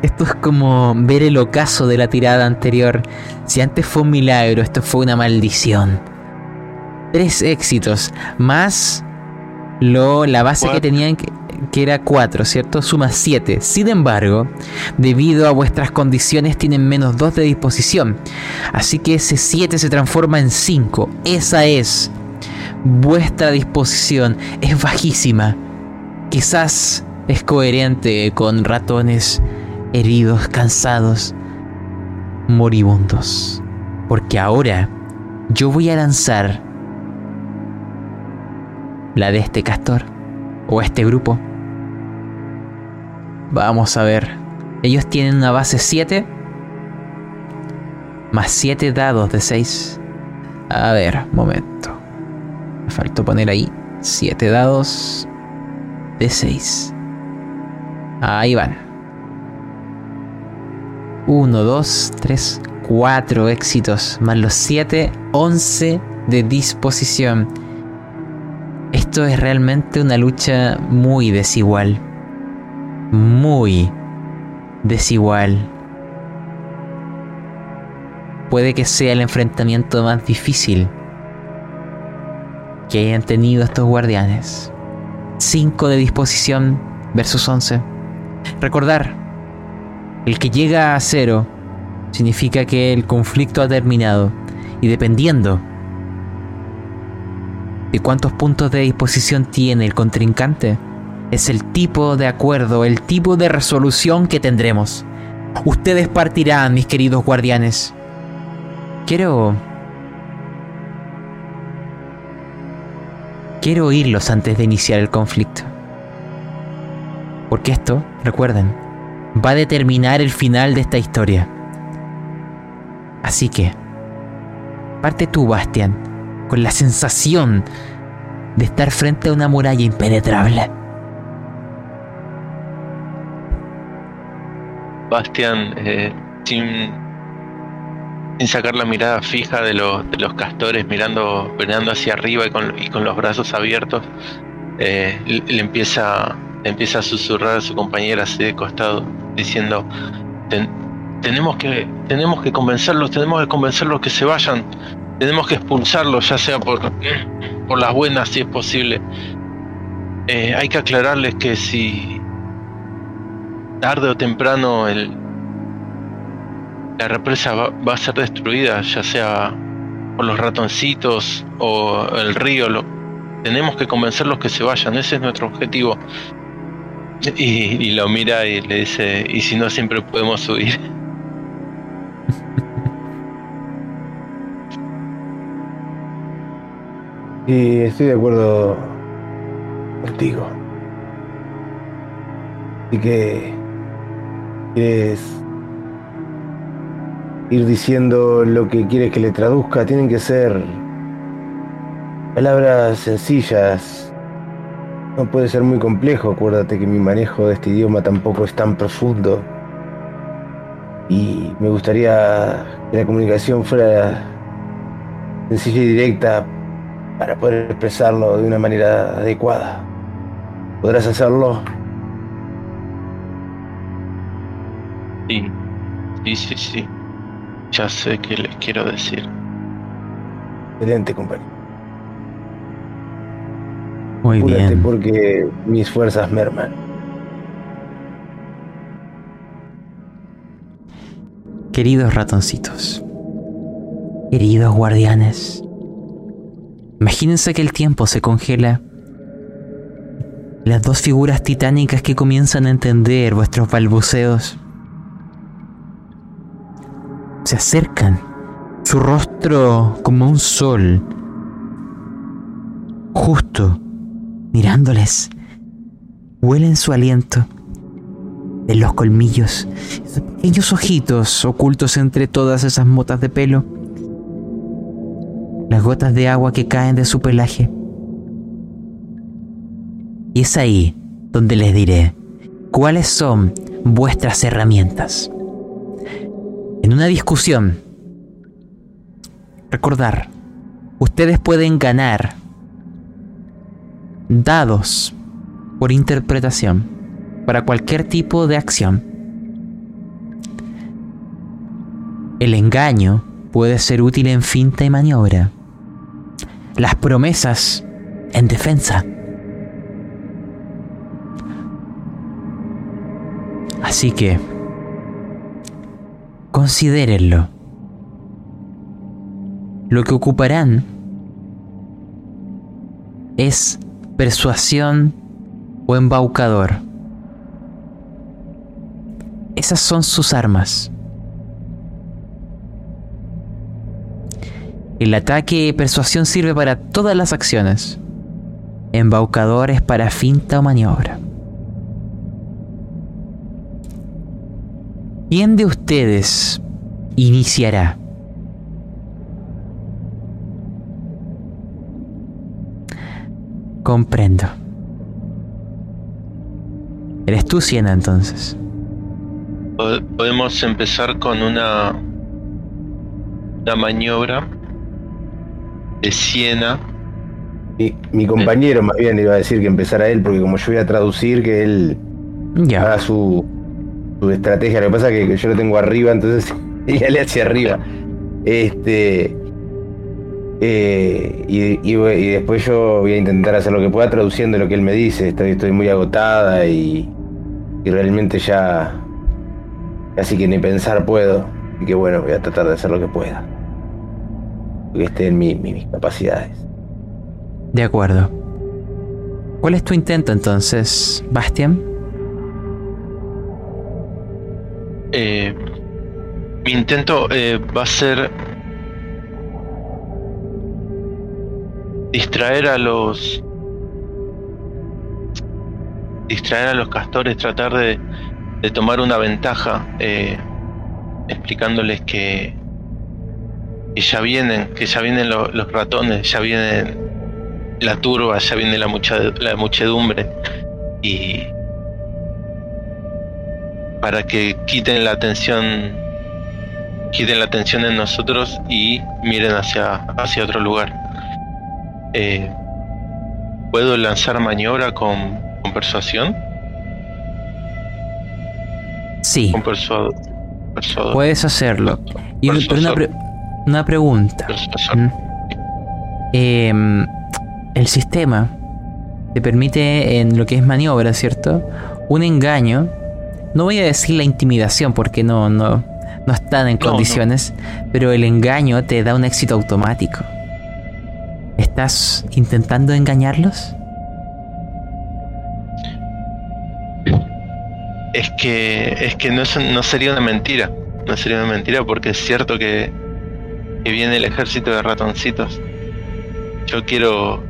Esto es como ver el ocaso de la tirada anterior. Si antes fue un milagro, esto fue una maldición. Tres éxitos, más lo, la base que tenían que, que era cuatro, ¿cierto? Suma siete. Sin embargo, debido a vuestras condiciones tienen menos dos de disposición. Así que ese 7 se transforma en 5. Esa es vuestra disposición. Es bajísima. Quizás es coherente con ratones heridos, cansados, moribundos. Porque ahora yo voy a lanzar la de este castor o este grupo. Vamos a ver. Ellos tienen una base 7 más 7 dados de 6. A ver, momento. Me faltó poner ahí 7 dados de 6. Ahí van. 1, 2, 3, 4 éxitos, más los 7, 11 de disposición. Esto es realmente una lucha muy desigual. Muy desigual. puede que sea el enfrentamiento más difícil que hayan tenido estos guardianes. 5 de disposición versus 11. Recordar, el que llega a cero significa que el conflicto ha terminado y dependiendo de cuántos puntos de disposición tiene el contrincante, es el tipo de acuerdo, el tipo de resolución que tendremos. Ustedes partirán, mis queridos guardianes. Quiero... Quiero oírlos antes de iniciar el conflicto. Porque esto, recuerden, va a determinar el final de esta historia. Así que, parte tú, Bastian, con la sensación de estar frente a una muralla impenetrable. Bastian, eh, sin, sin sacar la mirada fija de los, de los castores, mirando, mirando hacia arriba y con, y con los brazos abiertos, eh, le, empieza, empieza a susurrar a su compañera así de costado, diciendo, tenemos que, tenemos que convencerlos, tenemos que convencerlos que se vayan, tenemos que expulsarlos, ya sea por, por las buenas si es posible. Eh, hay que aclararles que si tarde o temprano el, la represa va, a ser destruida, ya sea por los ratoncitos o el río, tenemos que convencerlos que se vayan, ese es nuestro objetivo. Y, lo mira y le dice, y si no siempre podemos subir. Y estoy de acuerdo contigo. Así que quieres ir diciendo lo que quieres que le traduzca, tienen que ser palabras sencillas. No puede ser muy complejo, acuérdate que mi manejo de este idioma tampoco es tan profundo. Y me gustaría que la comunicación fuera sencilla y directa para poder expresarlo de una manera adecuada. ¿Podrás hacerlo? Sí, sí, sí, sí. Ya sé qué les quiero decir. Excelente, compañero. Muy bien. porque mis fuerzas merman. Queridos ratoncitos, queridos guardianes, Imagínense que el tiempo se congela. Las dos figuras titánicas que comienzan a entender vuestros balbuceos se acercan, su rostro como un sol, justo mirándoles, huelen su aliento de los colmillos, esos pequeños ojitos ocultos entre todas esas motas de pelo las gotas de agua que caen de su pelaje. Y es ahí donde les diré cuáles son vuestras herramientas. En una discusión, recordar, ustedes pueden ganar dados por interpretación para cualquier tipo de acción. El engaño puede ser útil en finta y maniobra las promesas en defensa. Así que, considérenlo. Lo que ocuparán es persuasión o embaucador. Esas son sus armas. El ataque persuasión sirve para todas las acciones. Embaucadores para finta o maniobra. ¿Quién de ustedes iniciará? Comprendo. Eres tú, Siena, entonces. Podemos empezar con una, una maniobra de Siena. Y mi compañero más bien iba a decir que empezara él, porque como yo voy a traducir, que él ya. haga su, su estrategia. Lo que pasa es que yo lo tengo arriba, entonces dígale hacia arriba. Este. Eh, y, y- y después yo voy a intentar hacer lo que pueda traduciendo lo que él me dice. Estoy, estoy muy agotada y, y realmente ya casi que ni pensar puedo. Y que bueno, voy a tratar de hacer lo que pueda. Lo que esté en mi- mi- mis capacidades. De acuerdo. ¿Cuál es tu intento entonces, Bastian? Eh, mi intento eh, va a ser distraer a los distraer a los castores, tratar de, de tomar una ventaja, eh, explicándoles que, que ya vienen, que ya vienen lo- los ratones, ya viene la turba, ya viene la, la muchedumbre y para que quiten la atención quiten la atención en nosotros y miren hacia, hacia otro lugar. Eh, ¿Puedo lanzar maniobra con, con persuasión? Sí, Con puedes hacerlo. Y pero una, pre- una pregunta. Em, el sistema te permite en lo que es maniobra, ¿cierto? Un engaño. No voy a decir la intimidación porque no, no, no están en No, condiciones, pero el engaño te da un éxito automático. ¿Estás intentando engañarlos? Es que, es que no, es- no sería una mentira. No sería una mentira porque es cierto que, que viene el ejército de ratoncitos. Yo quiero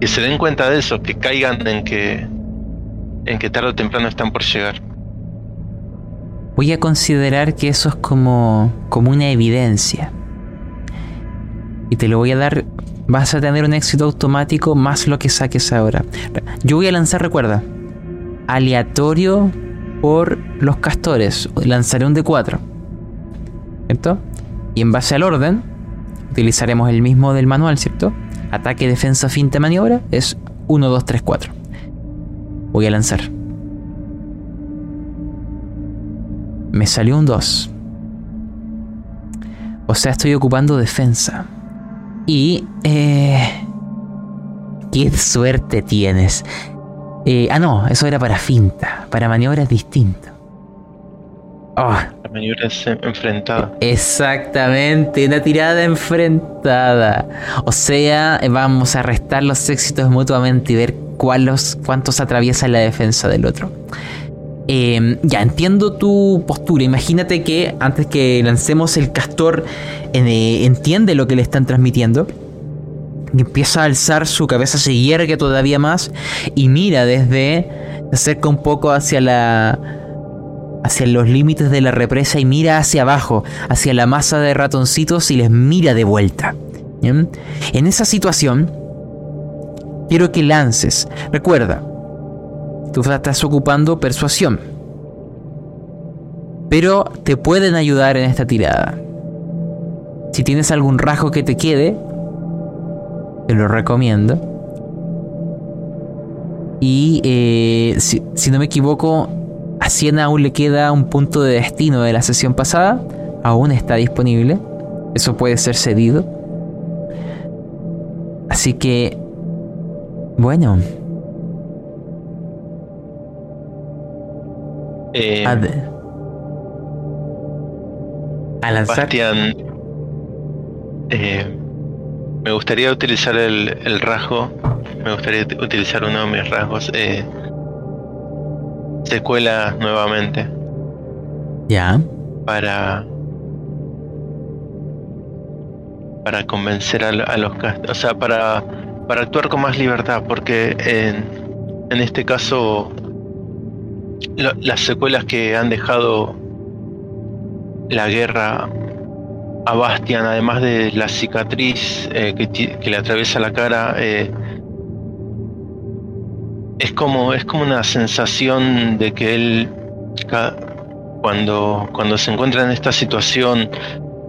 que se den cuenta de eso, que caigan en que, en que tarde o temprano están por llegar. Voy a considerar que eso es como, como una evidencia. Y te lo voy a dar. Vas a tener un éxito automático más lo que saques ahora. Yo voy a lanzar, recuerda, aleatorio por los castores. Lanzaré un D4. ¿Cierto? Y en base al orden, utilizaremos el mismo del manual, ¿cierto? Ataque, defensa, finta, maniobra. Es 1, 2, 3, 4. Voy a lanzar. Me salió un 2. O sea, estoy ocupando defensa. Y... Eh, ¡Qué suerte tienes! Eh, ah, no, eso era para finta. Para maniobra es distinto. Oh, La maniobra es en- enfrentada. exactamente, una tirada enfrentada. O sea, vamos a restar los éxitos mutuamente y ver cuántos atraviesan la defensa del otro. Eh, ya entiendo tu postura. Imagínate que antes que lancemos el castor eh, entiende lo que le están transmitiendo. Y empieza a alzar su cabeza, se hiergue todavía más y mira desde. Se acerca un poco hacia la. hacia los límites de la represa y mira hacia abajo, hacia la masa de ratoncitos y les mira de vuelta. En esa situación, quiero que lances. Recuerda, Tú estás ocupando persuasión. Pero te pueden ayudar en esta tirada. Si tienes algún rasgo que te quede, te lo recomiendo. Y eh, si, si no me equivoco, a Siena aún le queda un punto de destino de la sesión pasada. Aún está disponible. Eso puede ser cedido. Así que... Bueno, Eh, a, de- a lanzar. Bastian, eh, me gustaría utilizar el, el rasgo, me gustaría ut- utilizar uno de mis rasgos, eh, secuela nuevamente, Ya. para para convencer a, a los cast- o sea, para, para actuar con más libertad, porque en, en este caso las secuelas que han dejado la guerra a Bastian, además de la cicatriz eh, que, le atraviesa la cara, eh, es como es como una sensación de que él cuando cuando se encuentra en esta situación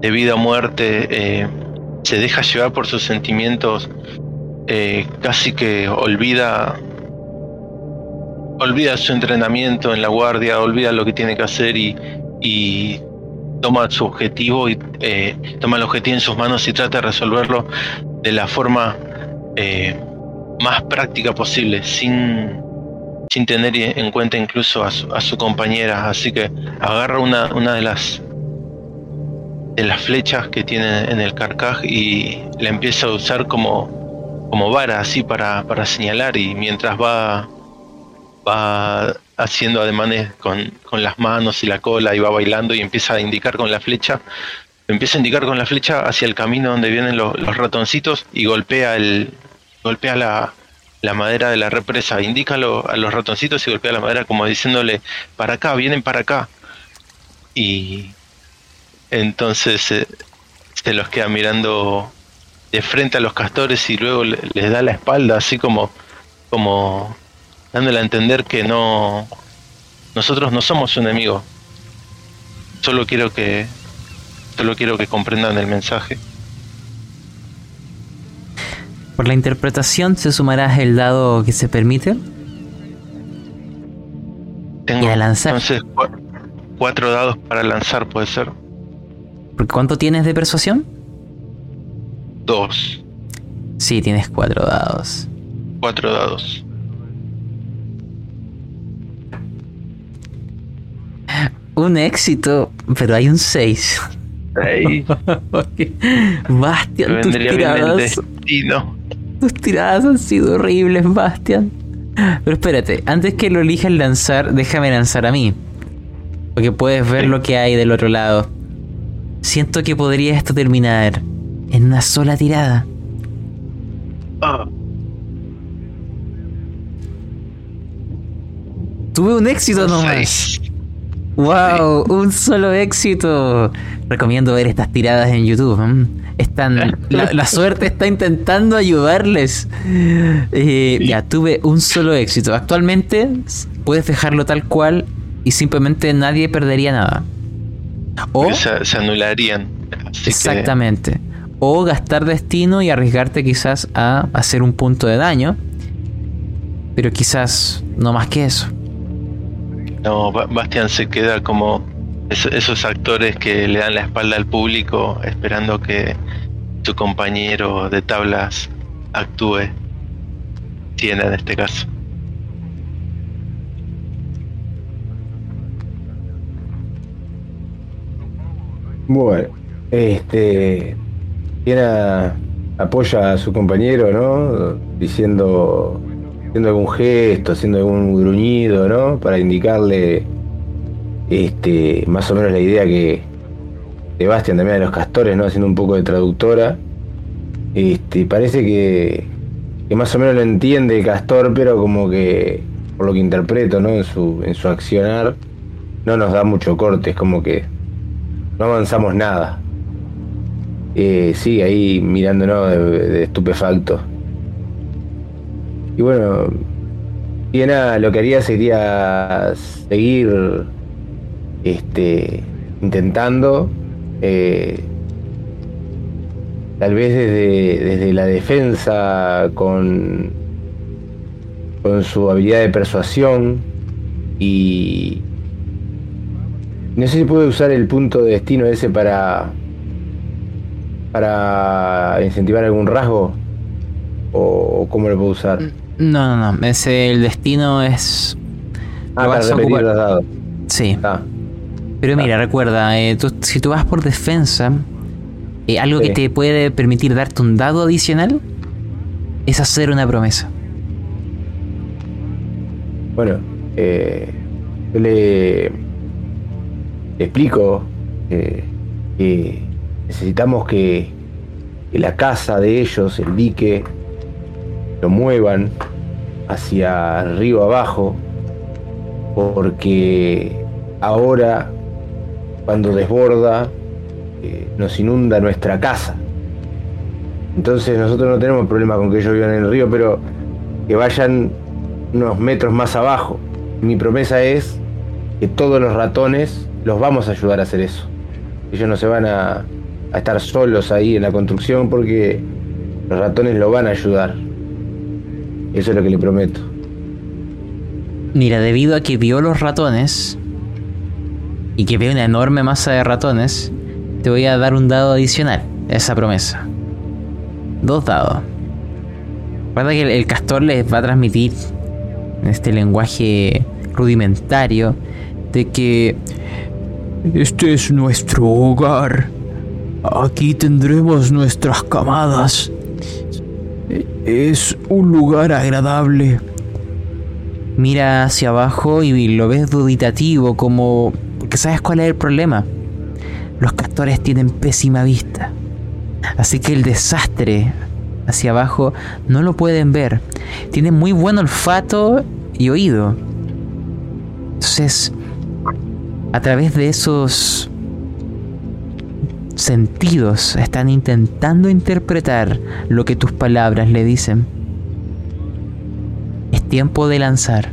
de vida o muerte eh, se deja llevar por sus sentimientos, casi que olvida olvida su entrenamiento en la guardia, olvida lo que tiene que hacer y, y toma su objetivo y eh, toma el objetivo en sus manos y trata de resolverlo de la forma eh, más práctica posible, sin, sin tener en cuenta incluso a su, a su compañera. Así que agarra una, una de las de las flechas que tiene en el carcaj y la empieza a usar como, como vara así para, para señalar y mientras va va haciendo ademanes con, con, las manos y la cola y va bailando y empieza a indicar con la flecha, empieza a indicar con la flecha hacia el camino donde vienen los, ratoncitos y golpea el golpea la, la madera de la represa, indica a los ratoncitos y golpea la madera como diciéndole para acá, vienen para acá. Y entonces eh, se los queda mirando de frente a los castores y luego les da la espalda así como como dándole a entender que no nosotros no somos su enemigo. Solo quiero que solo quiero que comprendan el mensaje. Por la interpretación se sumará el dado que se permite. Tengo y a lanzar. entonces cuatro dados para lanzar, puede ser. ¿Por cuánto tienes de persuasión? Dos. Sí, tienes cuatro dados. Cuatro dados. Un éxito, pero hay un 6. Bastian, tus tiradas. Tus tiradas han sido horribles, Bastian. Pero espérate, antes que lo elijas lanzar, déjame lanzar a mí. Porque puedes ver lo que hay del otro lado. Siento que podría esto terminar en una sola tirada. Ah. Tuve un éxito nomás. ¡Wow! Un solo éxito. Recomiendo ver estas tiradas en YouTube. Están, la, suerte está intentando ayudarles. Eh, ya, tuve un solo éxito. Actualmente puedes dejarlo tal cual y simplemente nadie perdería nada. O se, anularían. exactamente. O gastar destino y arriesgarte quizás a hacer un punto de daño. Pero quizás no más que eso. No, Bastian se queda como esos actores que le dan la espalda al público esperando que su compañero de tablas actúe. Tiene en este caso. Bueno, este. Tiene apoya a su compañero, ¿no? Diciendo haciendo algún gesto, haciendo algún gruñido, ¿no? Para indicarle este, más o menos la idea que Sebastián también de los castores, ¿no? Haciendo un poco de traductora. Este, parece que, que más o menos lo entiende Castor, pero como que, por lo que interpreto, ¿no? En su, en su accionar, no nos da mucho corte, es como que no avanzamos nada. Eh, sí, ahí mirándonos de estupefacto. Y bueno, Diana lo que haría sería seguir este, intentando, eh, tal vez desde, desde la defensa con, con su habilidad de persuasión y no sé si puede usar el punto de destino ese para para incentivar algún rasgo o cómo lo puedo usar. Mm. No, no, no. Ese, el destino es. Ah, repetir los dados. Sí. Ah. Pero mira, ah. recuerda, eh, si tú vas por defensa, eh, algo que te puede permitir darte un dado adicional es hacer una promesa. Bueno, eh, yo le, explico que necesitamos que, que la casa de ellos, el dique, lo muevan hacia arriba abajo, porque ahora cuando desborda eh, nos inunda nuestra casa. Entonces nosotros no tenemos problema con que ellos vivan en el río, pero que vayan unos metros más abajo. Mi promesa es que todos los ratones los vamos a ayudar a hacer eso. Ellos no se van a, a estar solos ahí en la construcción porque los ratones lo van a ayudar. Eso es lo que le prometo. Mira, debido a que vio los ratones, y que ve una enorme masa de ratones, te voy a dar un dado adicional a esa promesa. Dos dados. Recuerda que el castor les va a transmitir en este lenguaje rudimentario de que este es nuestro hogar. Aquí tendremos nuestras camadas. Es un lugar agradable. Mira hacia abajo y lo ves duditativo como... Porque sabes cuál es el problema. Los castores tienen pésima vista. Así que el desastre hacia abajo no lo pueden ver. Tienen muy buen olfato y oído. Entonces, a través de esos sentidos están intentando interpretar lo que tus palabras le dicen. Es tiempo de lanzar.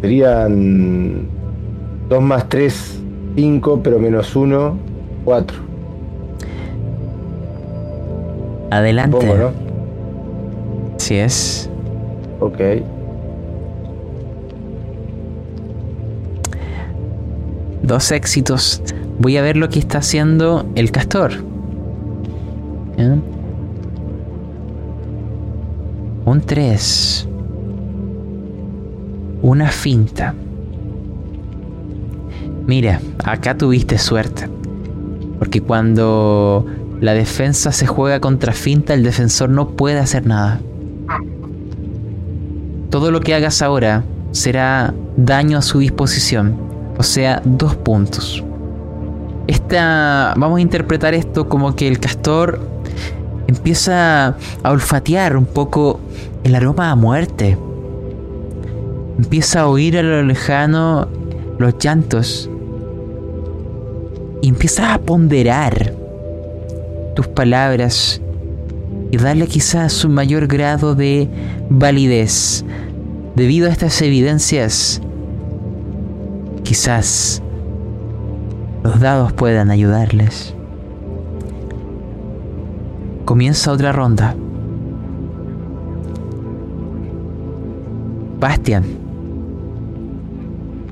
Serían 2 más 3, 5, pero menos 1, 4. Adelante. Supongo, ¿no? Es. Ok. Dos éxitos. Voy a ver lo que está haciendo el castor. Un 3. Una finta. Mira, acá tuviste suerte. Porque cuando la defensa se juega contra finta, el defensor no puede hacer nada. Todo lo que hagas ahora será daño a su disposición. O sea, dos puntos. Esta, vamos a interpretar esto como que el castor empieza a olfatear un poco el aroma a muerte. Empieza a oír a lo lejano los llantos. Y empieza a ponderar tus palabras y darle quizás un mayor grado de validez. Debido a estas evidencias, quizás los dados puedan ayudarles. Comienza otra ronda. Bastian,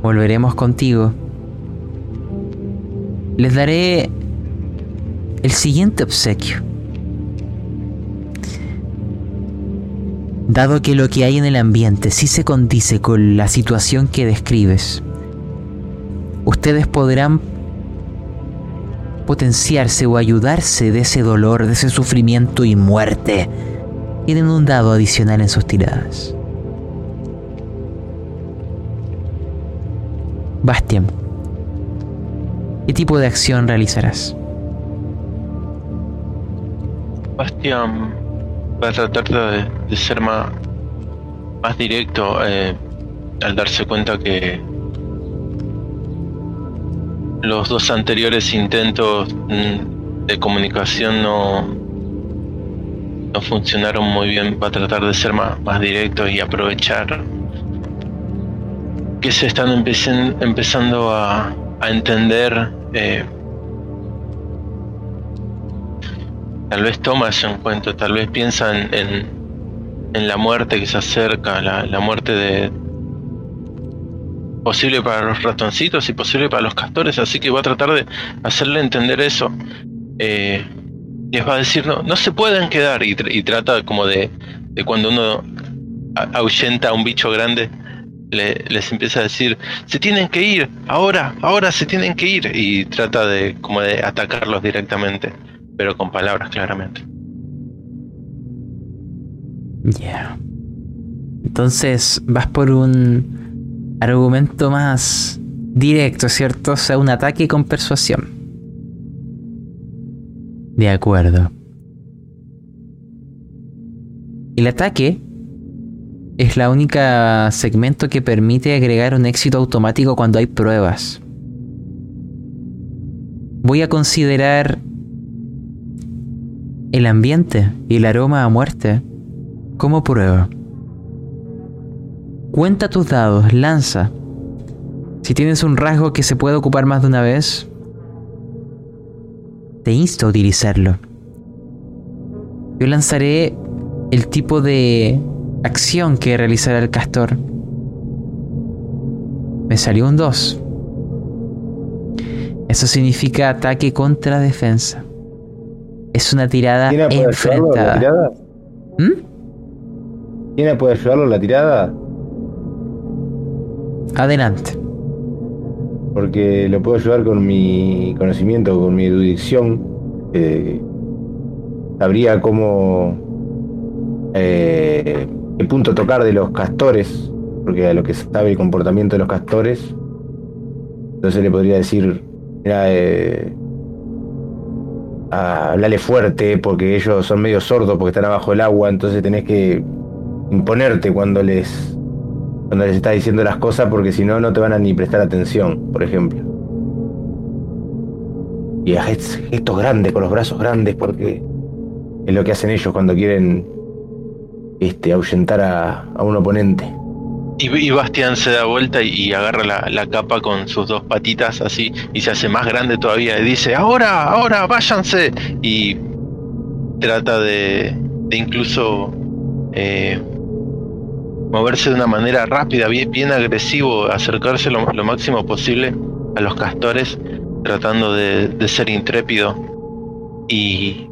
volveremos contigo. Les daré el siguiente obsequio. Dado que lo que hay en el ambiente sí se condice con la situación que describes, ustedes podrán potenciarse o ayudarse de ese dolor, de ese sufrimiento y muerte. Tienen un dado adicional en sus tiradas. Bastian, ¿qué tipo de acción realizarás? Bastian va a tratar de, ser más, más directo eh, al darse cuenta que los dos anteriores intentos mm, de comunicación no, no funcionaron muy bien. Va a tratar de ser más, más directo y aprovechar que se están empecen- empezando a, a entender. eh, tal vez toma eso en cuenta, tal vez piensa en, en, en la muerte que se acerca, la, la muerte de posible para los ratoncitos y posible para los castores, así que va a tratar de hacerle entender eso. Eh, les va a decir, no, no se pueden quedar, y, tr- y trata como de, de cuando uno ahuyenta a un bicho grande, le- les empieza a decir, se tienen que ir, ahora, ahora se tienen que ir, y trata de como de atacarlos directamente, pero con palabras claramente. Ya. Entonces vas por un argumento más directo, ¿cierto? O sea, un ataque con persuasión. De acuerdo. El ataque es la única segmento que permite agregar un éxito automático cuando hay pruebas. Voy a considerar el ambiente y el aroma a muerte como prueba. Cuenta tus dados, lanza. Si tienes un rasgo que se puede ocupar más de una vez, te insto a utilizarlo. Yo lanzaré el tipo de acción que realizará el castor. Me salió un 2. Eso significa ataque contra defensa. Es una tirada ¿Tiene puede ayudarlo la enfrentada. tirada? ¿Mm? ¿Tiene puede ayudarlo la tirada? Adelante. Porque lo puedo ayudar con mi conocimiento, con mi erudición. Eh, sabría cómo. eh, qué punto tocar de los castores. Porque a lo que sabe el comportamiento de los castores. Entonces le podría decir. Mira, eh, a- hablale fuerte porque ellos son medio sordos porque están abajo del agua. Entonces tenés que imponerte cuando les cuando les estás diciendo las cosas porque si no, no te van a ni prestar atención, por ejemplo. Y gestos grandes, con los brazos grandes, porque es lo que hacen ellos cuando quieren este, ahuyentar a, a un oponente. Y, Bastian se da vuelta y, y agarra la, la capa con sus dos patitas así y se hace más grande todavía y dice, ahora, ahora, váyanse. Y trata de, de incluso eh, moverse de una manera rápida, bien, bien agresivo, acercarse lo, lo máximo posible a los castores, tratando de, de ser intrépido y,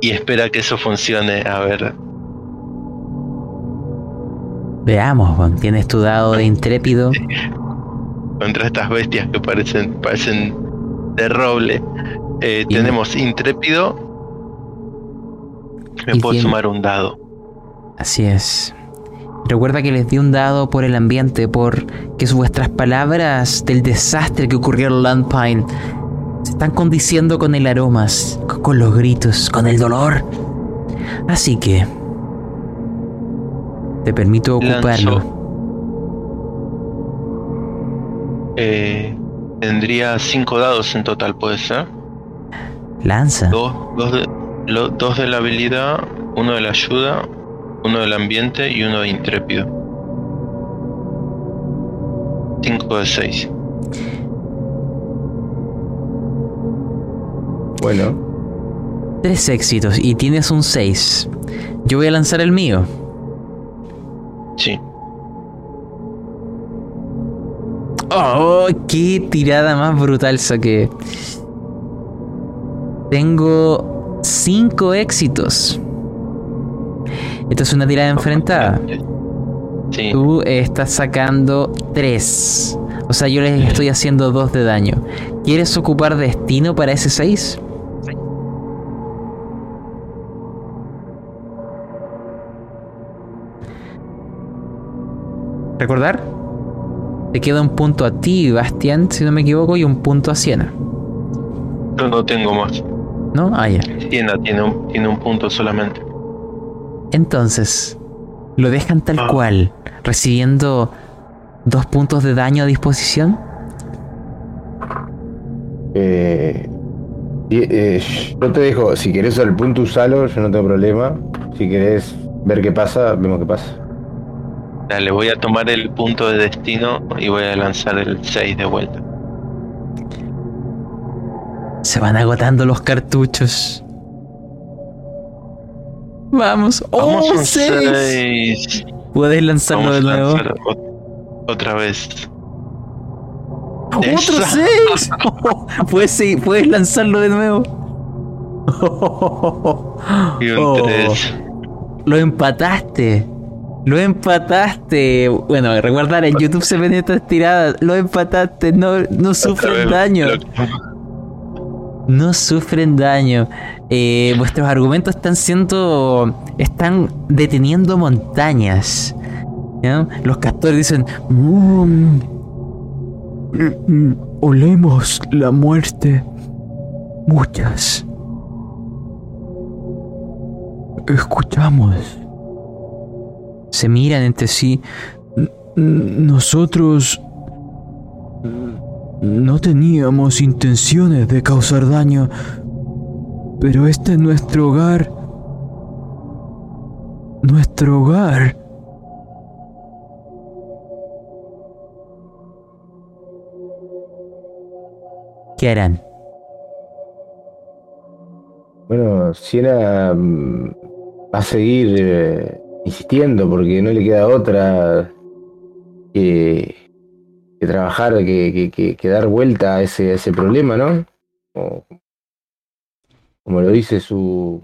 y espera que eso funcione. A ver, Veamos, Juan. Tienes tu dado de intrépido. contra estas bestias que parecen, parecen de roble. Eh, tenemos intrépido. Me puedo tiene- sumar un dado. Así es. Recuerda que les di un dado por el ambiente, por que vuestras palabras del desastre que ocurrió en Landpine se están condiciendo con el aromas, con los gritos, con el dolor. Así que te permito ocuparlo. Eh, tendría cinco dados en total, puede ser. Lanza. Dos, dos, de, lo- dos de la habilidad, uno de la ayuda, uno del ambiente y uno de intrépido. Cinco de seis. Bueno, Tres éxitos y tienes un 6. Yo voy a lanzar el mío. Sí. Oh, qué tirada más brutal saqué. Tengo cinco éxitos. Esto es una tirada enfrentada. Sí. Tú estás sacando tres. O sea, yo les estoy haciendo dos de daño. ¿Quieres ocupar destino para ese 6? ¿Recordar? Te queda un punto a ti, Bastián, si no me equivoco, y un punto a Siena. Yo no tengo más. ¿No? Ah, ya. Siena tiene un, tiene un punto solamente. Entonces, lo dejan tal Ah. cual, recibiendo dos puntos de daño a disposición. eh, eh, yo te dejo, si querés el punto usalo, yo no tengo problema. Si querés ver qué pasa, vemos qué pasa. Dale, voy a tomar el punto de destino y voy a lanzar el 6 de vuelta. Se van agotando los cartuchos. Vamos. Vamos ¡Oh, seis! 6. Puedes lanzarlo Vamos de nuevo. otra vez. ¡Otro Esa. seis! puedes, seguir- puedes lanzarlo de nuevo. Y un Oh, 3. Lo empataste. Lo empataste. Bueno, recordar, en YouTube se ven estas tiradas. Lo empataste. No, no sufren daño. No sufren daño. Eh, vuestros argumentos están siendo. están deteniendo montañas. Los castores dicen. "Mm, mm, olemos la muerte. Muchas. Escuchamos. Se miran entre sí. "N- Nosotros no teníamos intenciones de causar daño, pero este es nuestro hogar. Nuestro hogar. ¿Qué harán? Bueno, Siena mm, va a seguir eh, insistiendo porque no le queda otra que trabajar, que, que, dar vuelta a ese, ese problema, ¿no? como lo dice su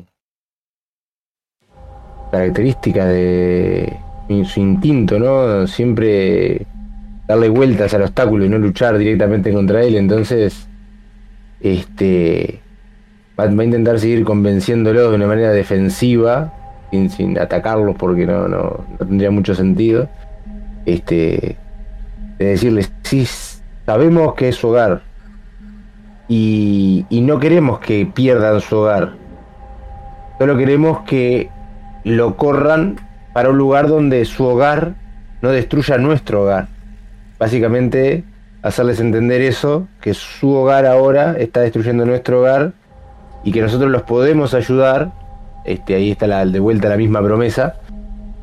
característica de su instinto, ¿no? Siempre darle vueltas al obstáculo y no luchar directamente contra él. Entonces, este va, a intentar seguir convenciéndolo de una manera defensiva, sin, sin atacarlos porque no, tendría mucho sentido. Este, de decirles, sí, sabemos que es su hogar y, y no queremos que pierdan su hogar. Solo queremos que lo corran para un lugar donde su hogar no destruya nuestro hogar. Básicamente, hacerles entender eso, que su hogar ahora está destruyendo nuestro hogar y que nosotros los podemos ayudar. Este, ahí está la, de vuelta la misma promesa,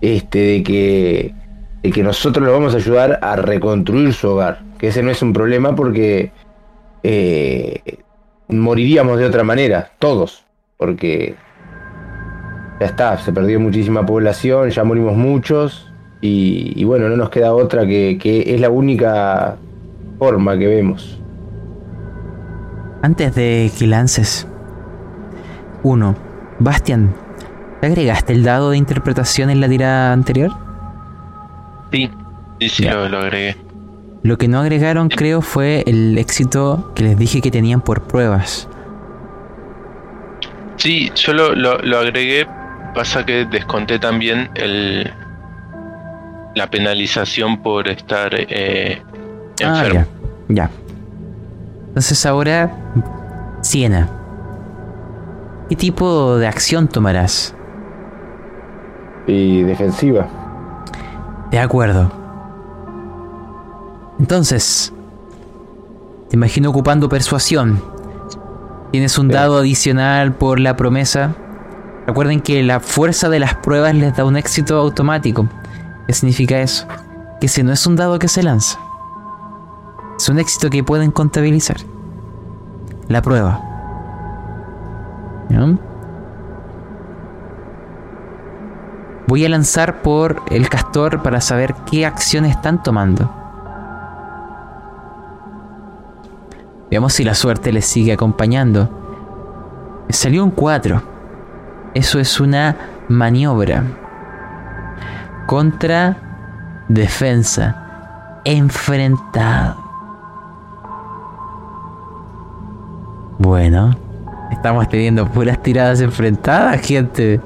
este, de que, de que nosotros los vamos a ayudar a reconstruir su hogar. Que ese no es un problema porque eh, moriríamos de otra manera, todos, porque ya está, se perdió muchísima población, ya morimos muchos y, bueno, no nos queda otra que, que, es la única forma que vemos. Antes de que lances, uno, Bastian, ¿te agregaste el dado de interpretación en la tirada anterior? Sí, sí, sí, lo, lo agregué. Lo que no agregaron creo fue el éxito que les dije que tenían por pruebas. Sí, yo lo, lo, agregué Pasa que desconté también el la penalización por estar eh, ah, enfermo. ya, Entonces ahora, Siena. ¿Qué tipo de acción tomarás? Y defensiva. De acuerdo. Entonces, te imagino ocupando persuasión. Tienes un dado adicional por la promesa Recuerden que la fuerza de las pruebas les da un éxito automático. ¿Qué significa eso? Que si no es un dado que se lanza, es un éxito que pueden contabilizar. La prueba. Voy a lanzar por el castor para saber qué acciones están tomando. Veamos si la suerte les sigue acompañando. Salió un 4. Eso es una maniobra contra defensa enfrentado. Bueno, estamos teniendo puras tiradas enfrentadas, gente.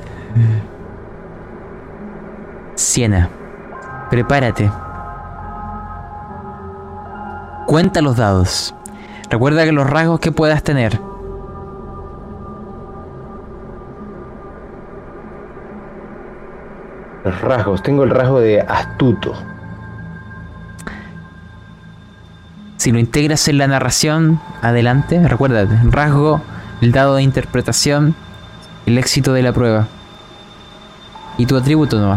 Siena, prepárate. Cuenta los dados. Recuerda que los rasgos que puedas tener Los rasgos. Tengo el rasgo de astuto. Si lo integras en la narración, adelante. Recuérdate, rasgo, el dado de interpretación, el éxito de la prueba. Y tu atributo no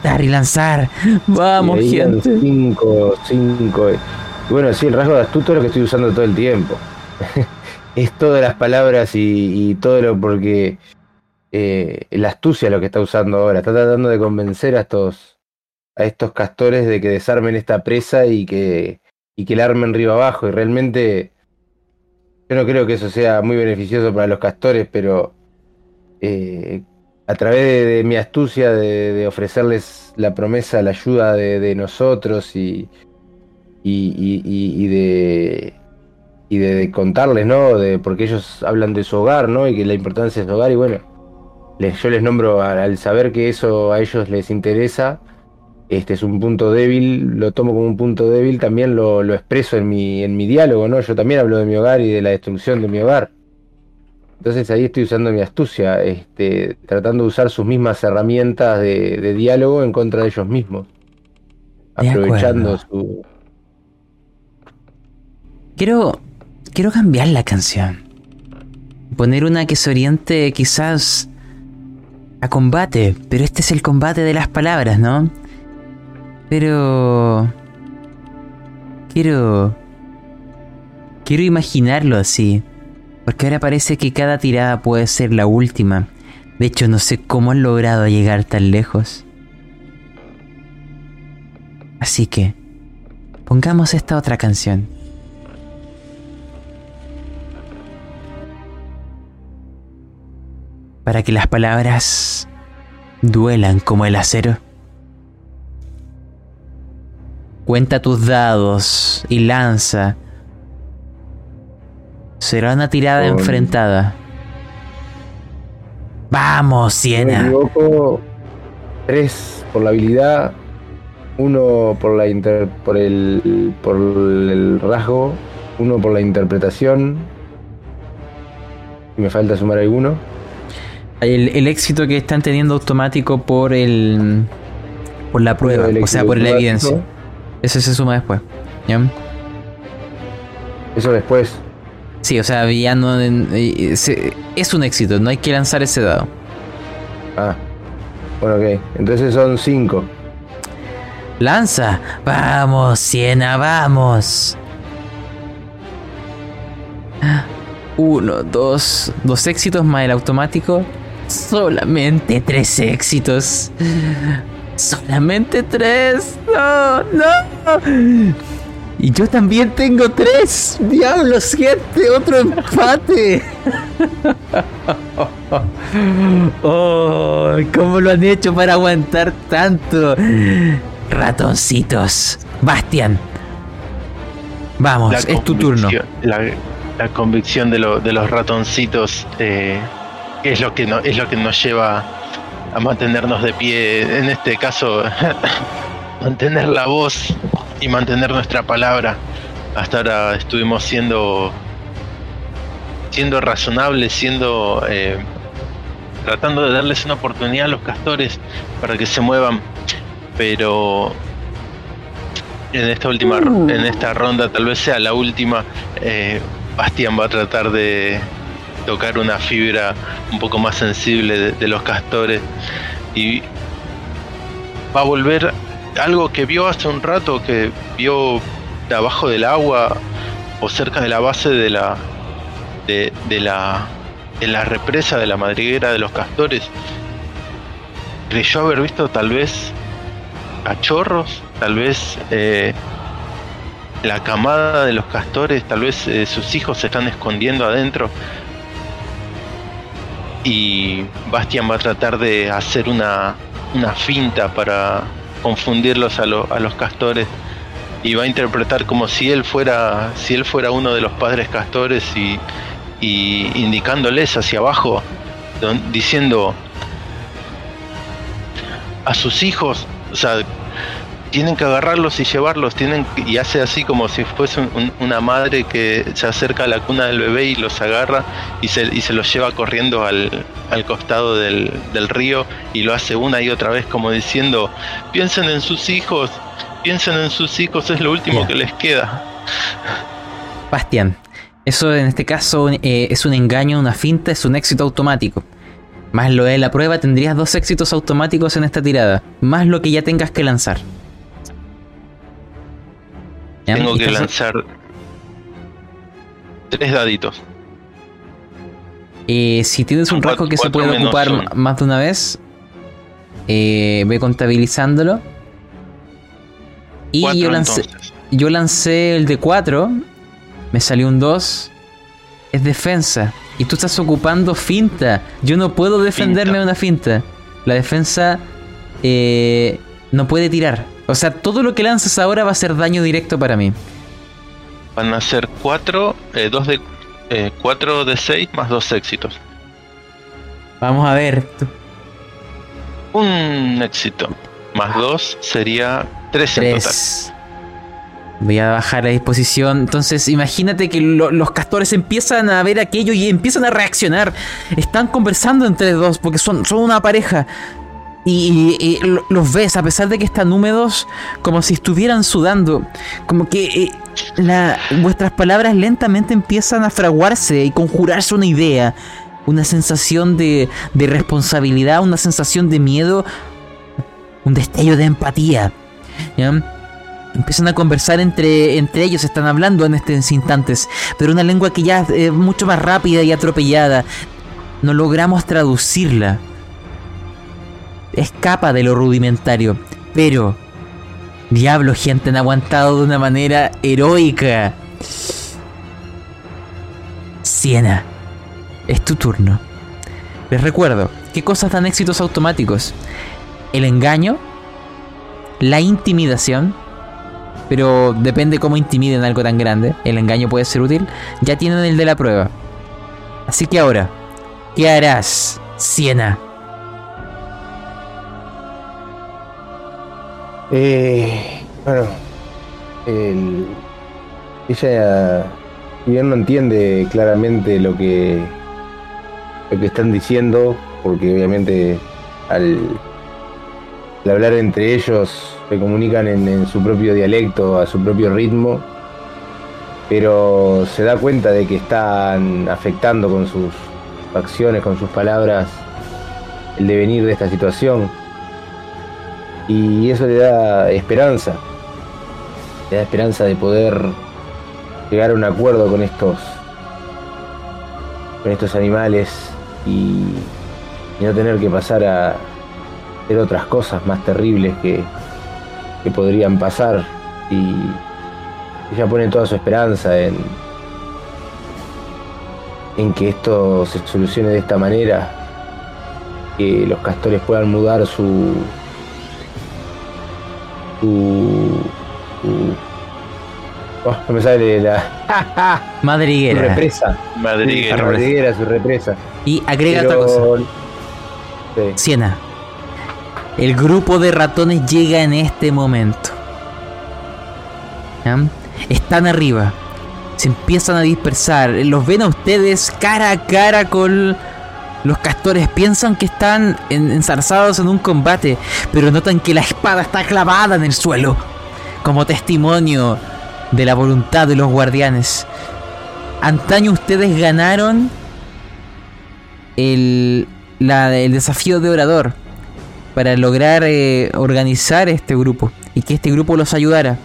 contar y lanzar. Vamos, gente. 5, 5. Bueno, sí, el rasgo de astuto es lo que estoy usando todo el tiempo. es todas las palabras y, y todo lo porque eh, la astucia lo que está usando ahora. Está tratando de convencer a estos, a estos castores de que desarmen esta presa y que, y que la armen río abajo. Y realmente yo no creo que eso sea muy beneficioso para los castores, pero eh, a través de, mi astucia de, ofrecerles la promesa, la ayuda de, nosotros y, y, de y de, contarles, ¿no? De, porque ellos hablan de su hogar, ¿no? Y que la importancia de su hogar y bueno, yo les nombro al saber que eso a ellos les interesa, este es un punto débil, lo tomo como un punto débil, también lo, expreso en mi, en mi diálogo, ¿no? Yo también hablo de mi hogar y de la destrucción de mi hogar. Entonces ahí estoy usando mi astucia, este, tratando de usar sus mismas herramientas de, diálogo en contra de ellos mismos. aprovechando su. Quiero. Quiero cambiar la canción. Poner una que se oriente quizás a combate, pero este es el combate de las palabras, ¿no? Pero... Quiero... Quiero imaginarlo así, porque ahora parece que cada tirada puede ser la última. De hecho, no sé cómo han logrado llegar tan lejos. Así que, pongamos esta otra canción. Para que las palabras duelan como el acero. Cuenta tus dados y lanza. Será una tirada Con- enfrentada. Vamos, Si no me Siena. equivoco, tres por la habilidad, uno por la inter- por el por el rasgo, uno por la interpretación. Y me falta sumar alguno. El, el éxito que están teniendo automático por el por la prueba, o sea, por la evidencia. Eso se suma después. ¿ya? Eso después. Sí, o sea, ya no es un éxito, no hay que lanzar ese dado. Ah. Bueno, ok. Entonces son cinco. Lanza, vamos, Siena, vamos. Uno, dos, dos éxitos más el automático. Solamente tres éxitos. Solamente tres. No, no. Y yo también tengo tres. Diablos, gente, otro empate. Oh, ¿cómo lo han hecho para aguantar tanto? Ratoncitos. Bastian. Vamos, La es tu turno. La, la convicción de, lo- de los ratoncitos eh, es lo que no, es lo que nos lleva a mantenernos de pie. En este caso, mantener la voz y mantener nuestra palabra. Hasta ahora estuvimos siendo siendo razonables, siendo eh, tratando de darles una oportunidad a los castores para que se muevan, pero en esta última en esta ronda tal vez sea la última eh, Bastian va a tratar de tocar una fibra un poco más sensible de, de los castores y va a volver algo que vio hace un rato que vio de abajo del agua o cerca de la base de la de, de la de la represa de la madriguera de los castores creyó haber visto tal vez cachorros, tal vez eh, la camada de los castores, tal vez eh, sus hijos se están escondiendo adentro. Y Bastian va a tratar de hacer una, una finta para confundirlos a, lo- a los castores y va a interpretar como si él fuera si él fuera uno de los padres castores y, y indicándoles hacia abajo don- diciendo a sus hijos, o sea, tienen que agarrarlos y llevarlos, tienen y hace así como si fuese un- un- una madre que se acerca a la cuna del bebé y los agarra y se, y se los lleva corriendo al, al costado del, del río y lo hace una y otra vez como diciendo, piensen en sus hijos, piensen en sus hijos, es lo último que les queda. Bastian, eso en este caso eh, es un engaño, una finta, es un éxito automático. Más lo de la prueba tendrías dos éxitos automáticos en esta tirada. Más lo que ya tengas que lanzar. Tengo que lanzar tres daditos. Eh, si tienes un rasgo que se puede ocupar uno. más de una vez, eh, ve contabilizándolo. Y Cuatro, yo lancé, entonces. yo lancé el de 4, me salió un 2, es defensa. Y tú estás ocupando finta. Yo no puedo defenderme de una finta. La defensa eh, no puede tirar. O sea, todo lo que lances ahora va a ser daño directo para mí. Van a ser cuatro, eh, dos de, eh, cuatro de seis más dos éxitos. Vamos a ver. Un éxito más dos sería tres, en total. 3. Voy a bajar la disposición. Entonces, imagínate que lo- los castores empiezan a ver aquello y empiezan a reaccionar. Están conversando entre dos porque son, son una pareja. Y, y- y lo- los ves, a pesar de que están húmedos, como si estuvieran sudando. Como que eh, vuestras palabras lentamente empiezan a fraguarse y conjurarse una idea. Una sensación de, de responsabilidad, una sensación de miedo, un destello de empatía. Empiezan a conversar entre, entre ellos, están hablando en estos instantes, pero una lengua que ya es mucho más rápida y atropellada. No logramos traducirla. Escapa de lo rudimentario, pero Diablo, gente, han aguantado de una manera heroica. Siena, es tu turno. Les recuerdo, ¿qué cosas dan éxitos automáticos? El engaño, la intimidación, pero depende cómo intimiden algo tan grande. El engaño puede ser útil. Ya tienen el de la prueba. Así que ahora, ¿qué harás, Siena? Eh, bueno, el- ella, bien no entiende claramente lo que, lo que están diciendo, porque obviamente al, hablar entre ellos se comunican en su propio dialecto, a su propio ritmo, pero se da cuenta de que están afectando con sus acciones, con sus palabras, el devenir de esta situación y eso le da esperanza. Le da esperanza de poder llegar a un acuerdo con estos con estos animales y, no tener que pasar a hacer otras cosas más terribles que, que podrían pasar y ella pone toda su esperanza en en que esto se solucione de esta manera que los castores puedan mudar su su, su- oh, no me sale la su Madriguera. represa Madriguera. su madriguera, su represa Y agrega otra cosa. pero sí. Siena. El grupo de ratones llega en este momento. ¿Ya? Están arriba. Se empiezan a dispersar. Los ven a ustedes cara a cara con los castores. Piensan que están en- enzarzados en un combate. Pero notan que la espada está clavada en el suelo. Como testimonio de la voluntad de los guardianes. Antaño ustedes ganaron el, la- el desafío de orador para lograr eh, organizar este grupo y que este grupo los ayudara.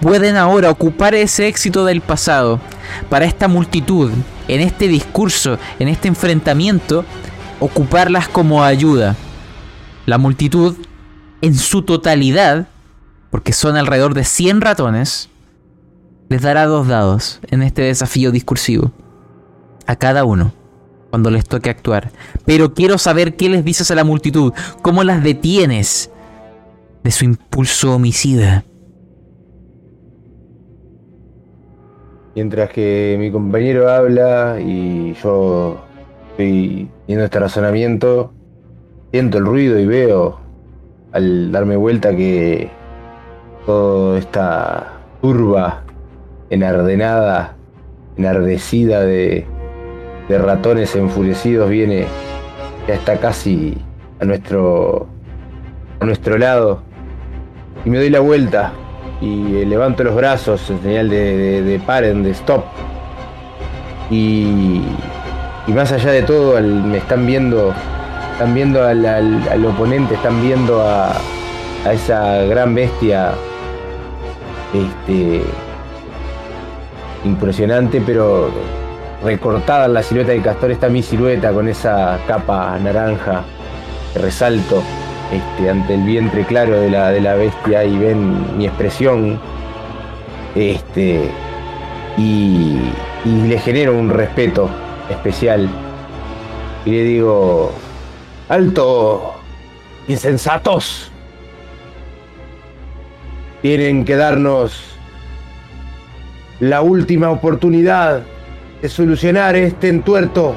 Pueden ahora ocupar ese éxito del pasado para esta multitud, en este discurso, en este enfrentamiento, ocuparlas como ayuda. La multitud, en su totalidad, porque son alrededor de 100 ratones, les dará dos dados en este desafío discursivo. A cada uno cuando les toque actuar. Pero quiero saber qué les dices a la multitud, cómo las detienes de su impulso homicida. Mientras que mi compañero habla y yo estoy viendo este razonamiento, siento el ruido y veo al darme vuelta que toda esta turba enardenada, enardecida de, de ratones enfurecidos viene, ya está casi a nuestro, a nuestro lado. Y me doy la vuelta y eh, levanto los brazos en señal de, de- paren, de stop. Y, más allá de todo, me están viendo, están viendo al, al- oponente, están viendo a, a esa gran bestia, este, impresionante, pero recortada en la silueta del castor está mi silueta con esa capa naranja resalto este, ante el vientre claro de la, de la bestia y ven mi expresión. Este, y, y le genero un respeto especial. Y le digo, alto, insensatos. Tienen que darnos la última oportunidad de solucionar este entuerto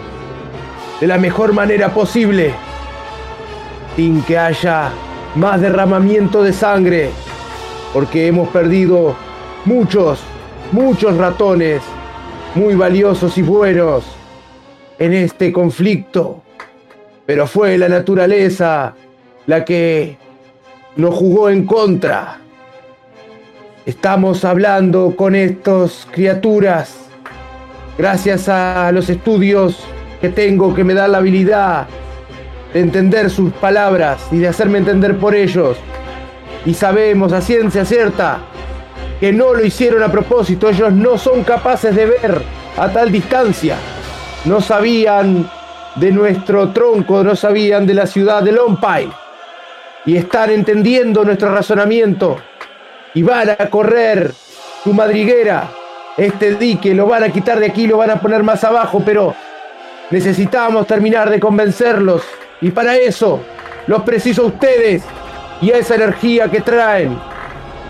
de la mejor manera posible sin que haya más derramamiento de sangre, porque hemos perdido muchos, muchos ratones muy valiosos y buenos en este conflicto, pero fue la naturaleza la que nos jugó en contra. Estamos hablando con estas criaturas gracias a los estudios que tengo que me dan la habilidad de entender sus palabras y de hacerme entender por ellos. Y sabemos a ciencia cierta que no lo hicieron a propósito, ellos no son capaces de ver a tal distancia. No sabían de nuestro tronco, no sabían de la ciudad de Lompay. Y están entendiendo nuestro razonamiento y van a correr tu madriguera. Este dique lo van a quitar de aquí, lo van a poner más abajo, pero necesitamos terminar de convencerlos. Y para eso los preciso a ustedes y a esa energía que traen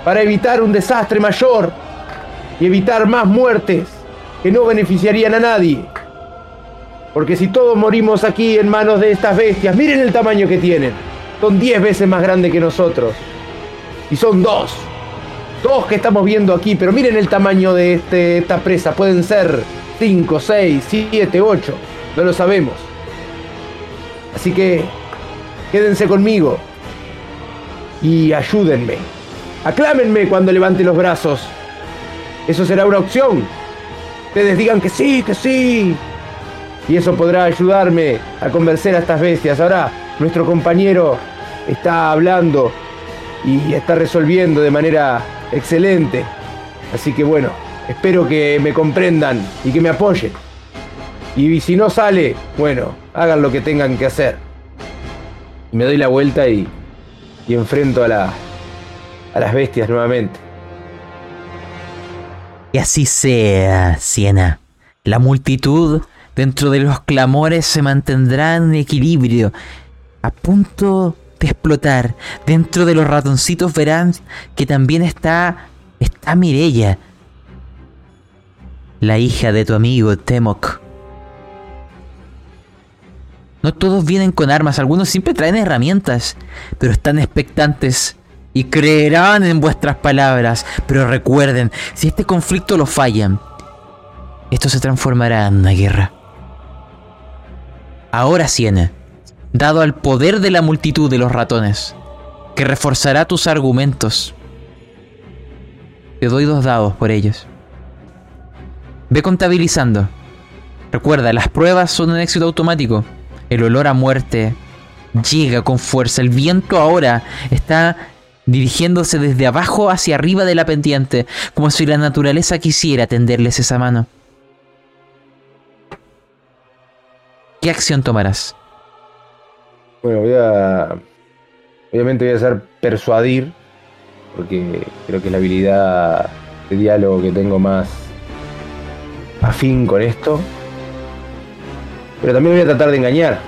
para evitar un desastre mayor y evitar más muertes que no beneficiarían a nadie. Porque si todos morimos aquí en manos de estas bestias, miren el tamaño que tienen. Son 10 veces más grandes que nosotros. Y son dos. Dos que estamos viendo aquí, pero miren el tamaño de este, esta presa. Pueden ser 5, 6, 7, 8. No lo sabemos. Así que quédense conmigo y ayúdenme. Aclámenme cuando levante los brazos. Eso será una opción. Ustedes digan que sí, que sí. Y eso podrá ayudarme a convencer a estas bestias. Ahora nuestro compañero está hablando y está resolviendo de manera excelente. Así que bueno, espero que me comprendan y que me apoyen. Y si no sale, bueno, hagan lo que tengan que hacer. Me doy la vuelta y, y enfrento a, la, a las bestias nuevamente. Y así sea, Siena. La multitud dentro de los clamores se mantendrá en equilibrio, a punto de explotar. Dentro de los ratoncitos verán que también está está Mirella, la hija de tu amigo Temok. No todos vienen con armas, algunos siempre traen herramientas, pero están expectantes y creerán en vuestras palabras. Pero recuerden, si este conflicto lo fallan, esto se transformará en una guerra. Ahora, Siena, dado al poder de la multitud de los ratones, que reforzará tus argumentos, te doy dos dados por ellos. Ve contabilizando. Recuerda, las pruebas son un éxito automático. El olor a muerte llega con fuerza. El viento ahora está dirigiéndose desde abajo hacia arriba de la pendiente, como si la naturaleza quisiera tenderles esa mano. ¿Qué acción tomarás? Bueno, voy a. Obviamente voy a hacer persuadir, porque creo que es la habilidad de diálogo que tengo más afín con esto. Pero también voy a tratar de engañar.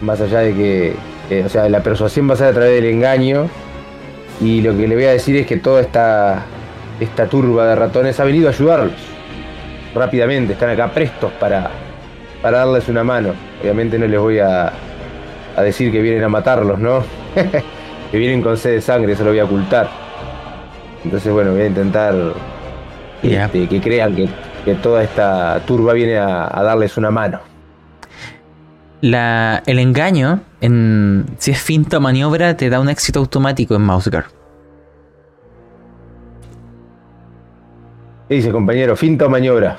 Más allá de que, eh, o sea, la persuasión va a ser a través del engaño. Y lo que le voy a decir es que toda esta, esta turba de ratones ha venido a ayudarlos. Rápidamente, están acá prestos para, para darles una mano. Obviamente no les voy a, a decir que vienen a matarlos, ¿no? que vienen con sed de sangre, eso lo voy a ocultar. Entonces, bueno, voy a intentar este, que crean que, que toda esta turba viene a, a darles una mano. La, el engaño, en, si es finta o maniobra, te da un éxito automático en Mouseguard. ¿Qué dice, compañero? ¿Finta o maniobra?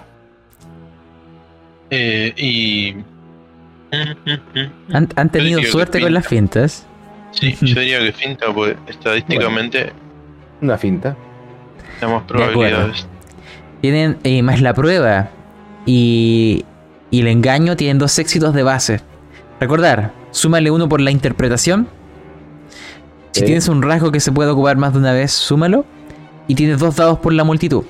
Eh, y. Han, han tenido suerte con las fintas. Sí, yo diría que finta, porque estadísticamente Una finta. tenemos probabilidades. Tienen eh, más la prueba y, y el engaño tienen dos éxitos de base. Recordar, súmale uno por la interpretación. Si tienes un rasgo que se puede ocupar más de una vez, súmalo. Y tienes dos dados por la multitud.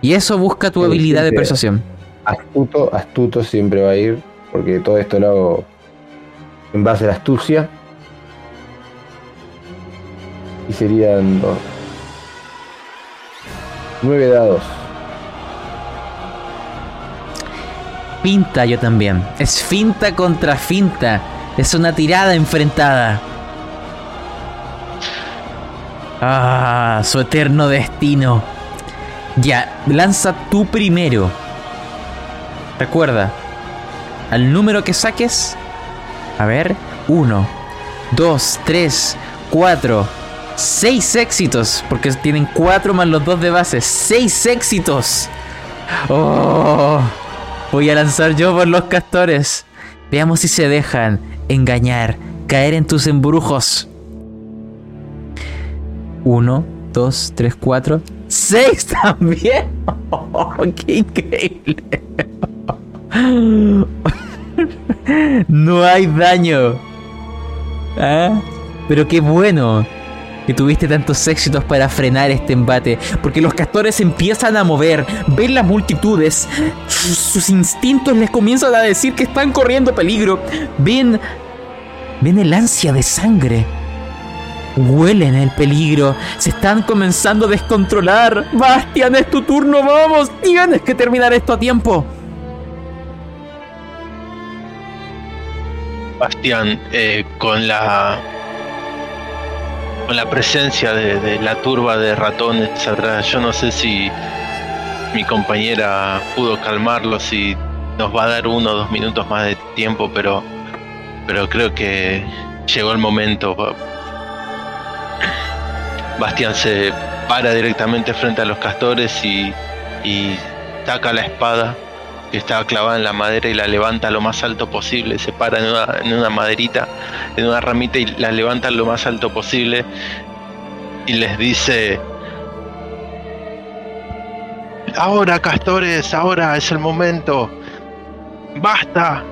Y eso busca tu Sí, habilidad de persuasión. Astuto, astuto siempre va a ir, porque todo esto lo hago en base a la astucia. Y serían dos. nueve dados. Finta yo también. Es finta contra finta. Es una tirada enfrentada. Ah, su eterno destino. Ya, lanza tú primero. Recuerda, al número que saques. A ver, uno, dos, tres, cuatro, seis éxitos. Porque tienen cuatro más los dos de base. Seis éxitos. Oh. Voy a lanzar yo por los castores. Veamos si se dejan engañar, caer en tus embrujos. Uno, dos, tres, cuatro, seis también. Oh, ¡Qué increíble! No hay daño. ¿Ah? Pero qué bueno. Que tuviste tantos éxitos para frenar este embate, porque los castores empiezan a mover, ven las multitudes, sus, instintos les comienzan a decir que están corriendo peligro, ven, ven el ansia de sangre. Huelen el peligro, se están comenzando a descontrolar. Bastian, es tu turno, vamos, tienes que terminar esto a tiempo. Bastián, eh, con la con la presencia de, la turba de ratones atrás, yo no sé si mi compañera pudo calmarlos y nos va a dar uno o dos minutos más de tiempo, pero pero creo que llegó el momento. Bastián se para directamente frente a los castores y, y saca la espada que estaba clavada en la madera y la levanta lo más alto posible, se para en una, en una maderita, en una ramita y la levanta lo más alto posible y les dice, ahora castores, ahora es el momento, basta,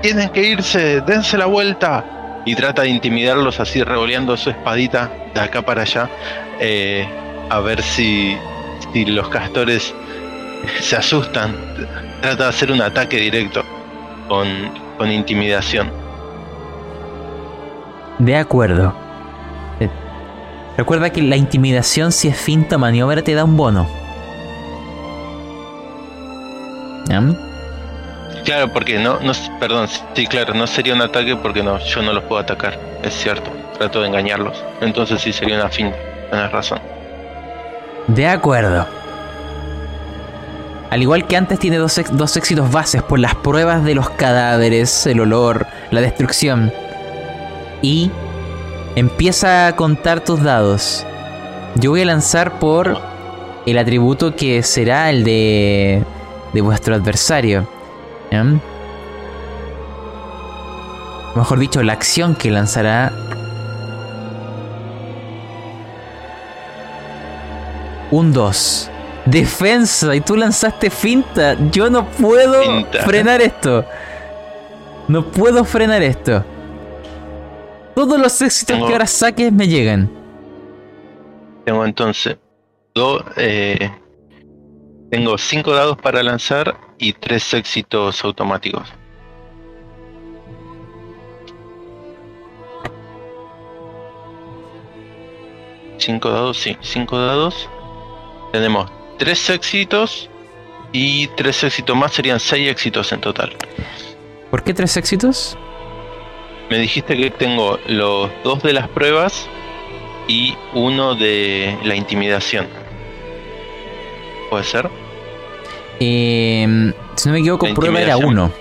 tienen que irse, dense la vuelta. Y trata de intimidarlos así revoleando su espadita de acá para allá, eh, a ver si, si los castores se asustan trata de hacer un ataque directo con, con intimidación. De acuerdo. Eh, Recuerda que la intimidación, si es finta maniobra, te da un bono. ¿Ya? Claro, porque no, no, perdón, sí, claro, no sería un ataque porque no, yo no los puedo atacar, es cierto, trato de engañarlos, entonces sí sería una finta, tienes razón. De acuerdo. Al igual que antes tiene dos, dos éxitos bases por las pruebas de los cadáveres, el olor, la destrucción. Y empieza a contar tus dados. Yo voy a lanzar por el atributo que será el de, de vuestro adversario. Mejor dicho, la acción que lanzará un 2. Defensa, y tú lanzaste finta. Yo no puedo Finta. frenar esto. No puedo frenar esto. Todos los éxitos Tengo- que ahora saques me llegan. Tengo entonces do- eh, tengo cinco dados para lanzar y tres éxitos automáticos. Cinco dados, sí, cinco dados. Tenemos tres éxitos y tres éxitos más serían seis éxitos en total. ¿Por qué tres éxitos? Me dijiste que tengo los dos de las pruebas y uno de la intimidación. ¿Puede ser? Eh, si no me equivoco, La prueba era uno.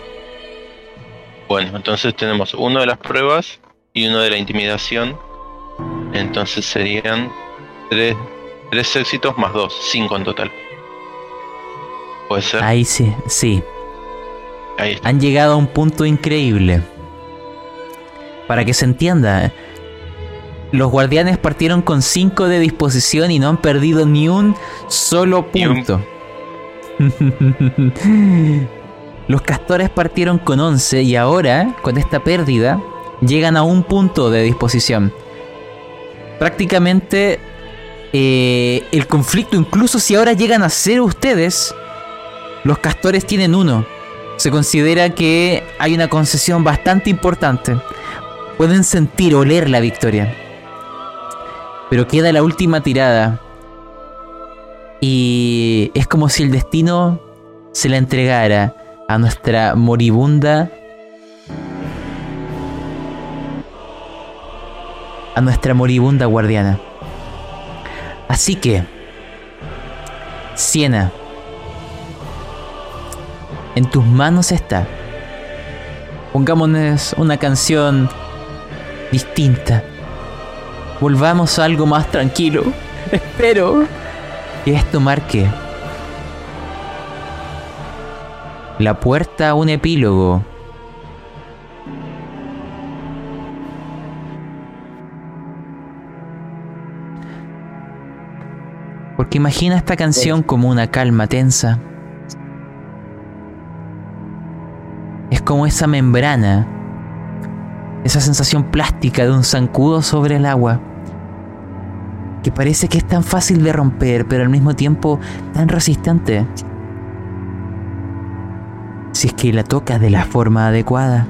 Bueno, entonces tenemos uno de las pruebas y uno de la intimidación. Entonces serían tres, tres éxitos más dos, cinco en total. ¿Puede ser? Ahí sí, sí. Ahí está. Han llegado a un punto increíble. Para que se entienda, los guardianes partieron con 5 de disposición y no han perdido ni un solo un- punto. los castores partieron con 11 y ahora, con esta pérdida, llegan a un punto de disposición. Prácticamente eh, el conflicto, incluso si ahora llegan a ser ustedes, los castores tienen uno. Se considera que hay una concesión bastante importante. Pueden sentir, oler la victoria. Pero queda la última tirada. Y es como si el destino se la entregara a nuestra moribunda. A nuestra moribunda guardiana. Así que. Siena. En tus manos está. Pongámonos una canción distinta. Volvamos a algo más tranquilo. Espero que esto marque la puerta a un epílogo. Porque imagina esta canción como una calma tensa. Es como esa membrana, esa sensación plástica de un zancudo sobre el agua. que parece que es tan fácil de romper, pero al mismo tiempo tan resistente. Si es que la tocas de la forma adecuada.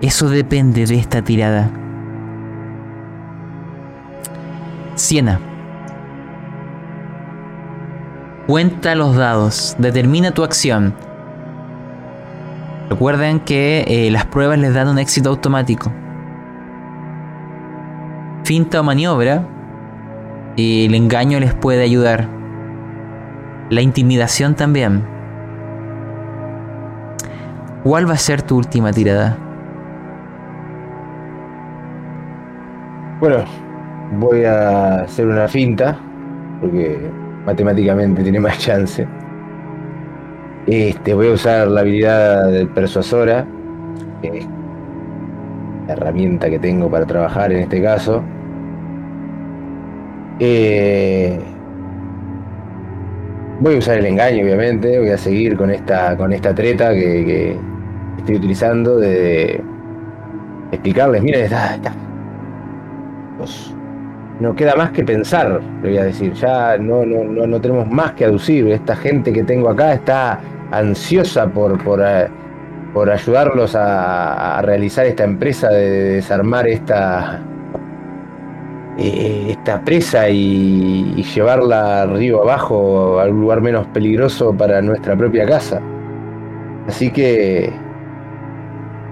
Eso depende de esta tirada. Siena. Cuenta los dados, determina tu acción. Recuerden que eh, las pruebas les dan un éxito automático. Finta o maniobra, y el engaño les puede ayudar. La intimidación también. ¿Cuál va a ser tu última tirada? Bueno, voy a hacer una finta, porque matemáticamente tiene más chance. Este, voy a usar la habilidad de persuasora, la herramienta que tengo para trabajar en este caso. Eh, voy a usar el engaño, obviamente. Voy a seguir con esta, con esta treta que, estoy utilizando de explicarles, miren, está, está. No queda más que pensar, le voy a decir. Ya no, no, no, no tenemos más que aducir. Esta gente que tengo acá está ansiosa por, por, eh, por ayudarlos a, a realizar esta empresa de desarmar esta, eh, esta presa y, llevarla río abajo a un lugar menos peligroso para nuestra propia casa. Así que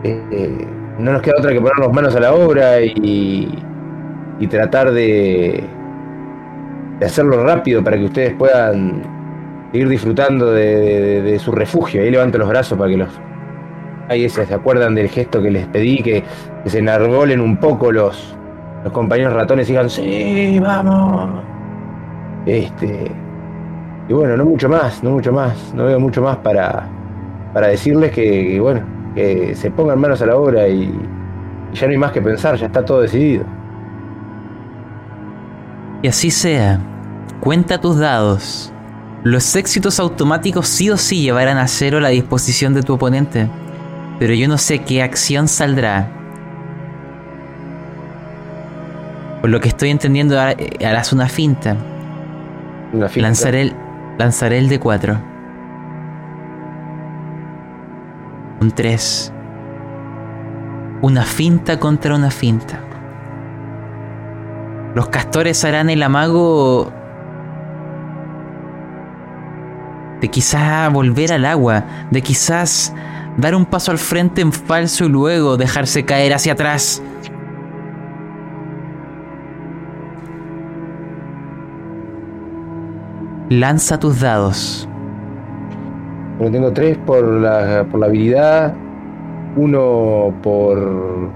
eh, no nos queda otra que ponernos manos a la obra y, y tratar de, de hacerlo rápido para que ustedes puedan seguir disfrutando de, su refugio. Ahí levanto los brazos para que los... Ahí se, se acuerdan del gesto que les pedí, que, se enarbolen un poco los, los compañeros ratones y digan, sí, vamos. Este... Y bueno, no mucho más, no mucho más, no veo mucho más para, para decirles que, bueno, se pongan manos a la obra y ya no hay más que pensar, ya está todo decidido. Y así sea. Cuenta tus dados. Los éxitos automáticos sí o sí llevarán a cero la disposición de tu oponente. Pero yo no sé qué acción saldrá. Por lo que estoy entendiendo, har- harás una finta. Una finta. Lanzaré el, lanzaré el de 4. Un 3. Una finta contra una finta. Los castores harán el amago de quizás volver al agua, de quizás dar un paso al frente en falso y luego dejarse caer hacia atrás. Lanza tus dados. Tengo tres por la, por la habilidad, uno por...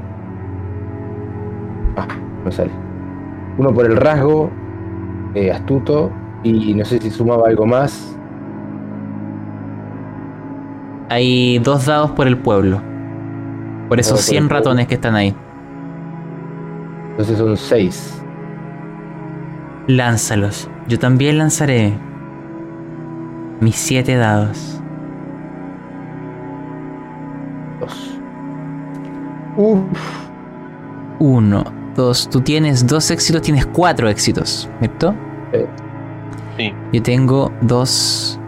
Ah, no sale. Uno por el rasgo, eh, astuto, y no sé si sumaba algo más. Hay dos dados por el pueblo. Por esos Dados por el 100 pueblo. ratones que están ahí. Entonces son seis. Lánzalos. Yo también lanzaré mis siete dados. Dos. Uf. Uno, Tú tienes dos éxitos, tienes cuatro éxitos, ¿cierto? Sí. Yo tengo dos,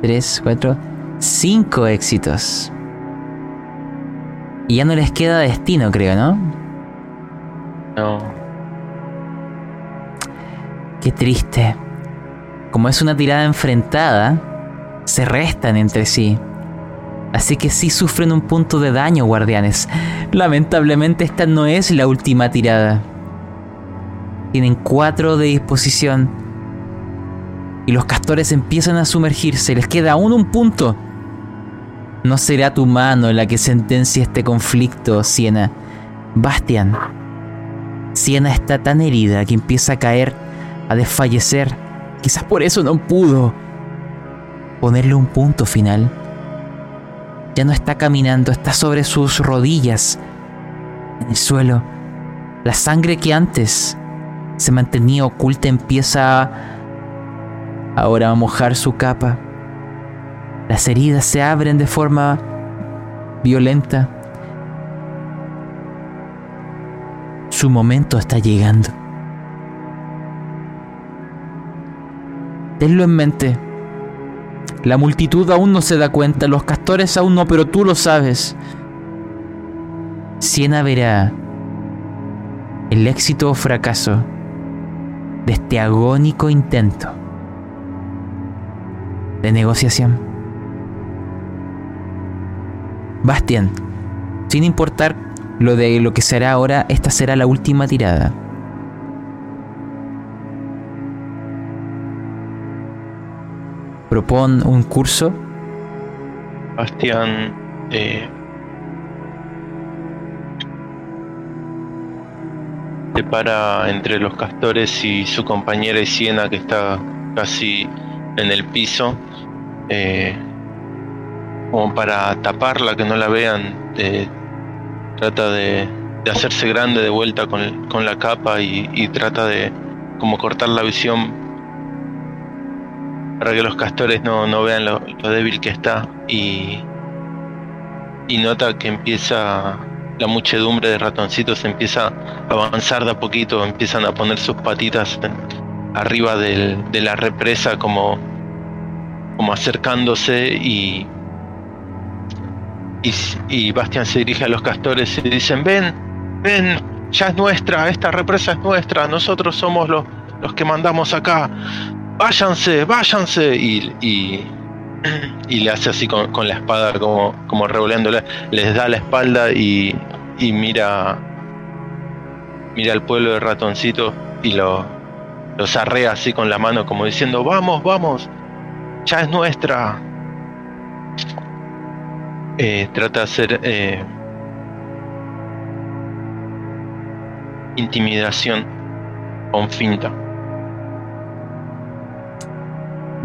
tres, cuatro, cinco éxitos. Y ya no les queda destino, creo, ¿no? No. Qué triste. Como es una tirada enfrentada, se restan entre sí. Así que sí sufren un punto de daño, guardianes. Lamentablemente esta no es la última tirada. Tienen cuatro de disposición. Y los castores empiezan a sumergirse. Les queda aún un punto. No será tu mano la que sentencie este conflicto, Siena. Bastian. Siena está tan herida que empieza a caer, a desfallecer. Quizás por eso no pudo ponerle un punto final. Ya no está caminando, está sobre sus rodillas, en el suelo. La sangre que antes se mantenía oculta empieza ahora a mojar su capa. Las heridas se abren de forma violenta. Su momento está llegando. Tenlo en mente. La multitud aún no se da cuenta, los castores aún no, pero tú lo sabes. Siena verá el éxito o fracaso de este agónico intento de negociación. Bastian, sin importar lo de lo que será ahora, esta será la última tirada. Propon un curso. Bastian eh, se para entre los castores y su compañera Siena que está casi en el piso. Eh, como para taparla, que no la vean. Eh, trata de, hacerse grande de vuelta con, la capa y, trata de como cortar la visión para que los castores no, vean lo, débil que está y, y nota que empieza la muchedumbre de ratoncitos empieza a avanzar de a poquito, empiezan a poner sus patitas arriba de la represa como, como acercándose y, y, Bastian se dirige a los castores y dicen, ven, ven, ya es nuestra, esta represa es nuestra, nosotros somos los, los que mandamos acá, váyanse, váyanse. Y, y, le hace así con, la espada como, como revoleándole, les da la espalda y, y mira mira al pueblo de ratoncito y lo, los arrea así con la mano como diciendo vamos, vamos, ya es nuestra. Eh, trata de hacer eh, intimidación con finta.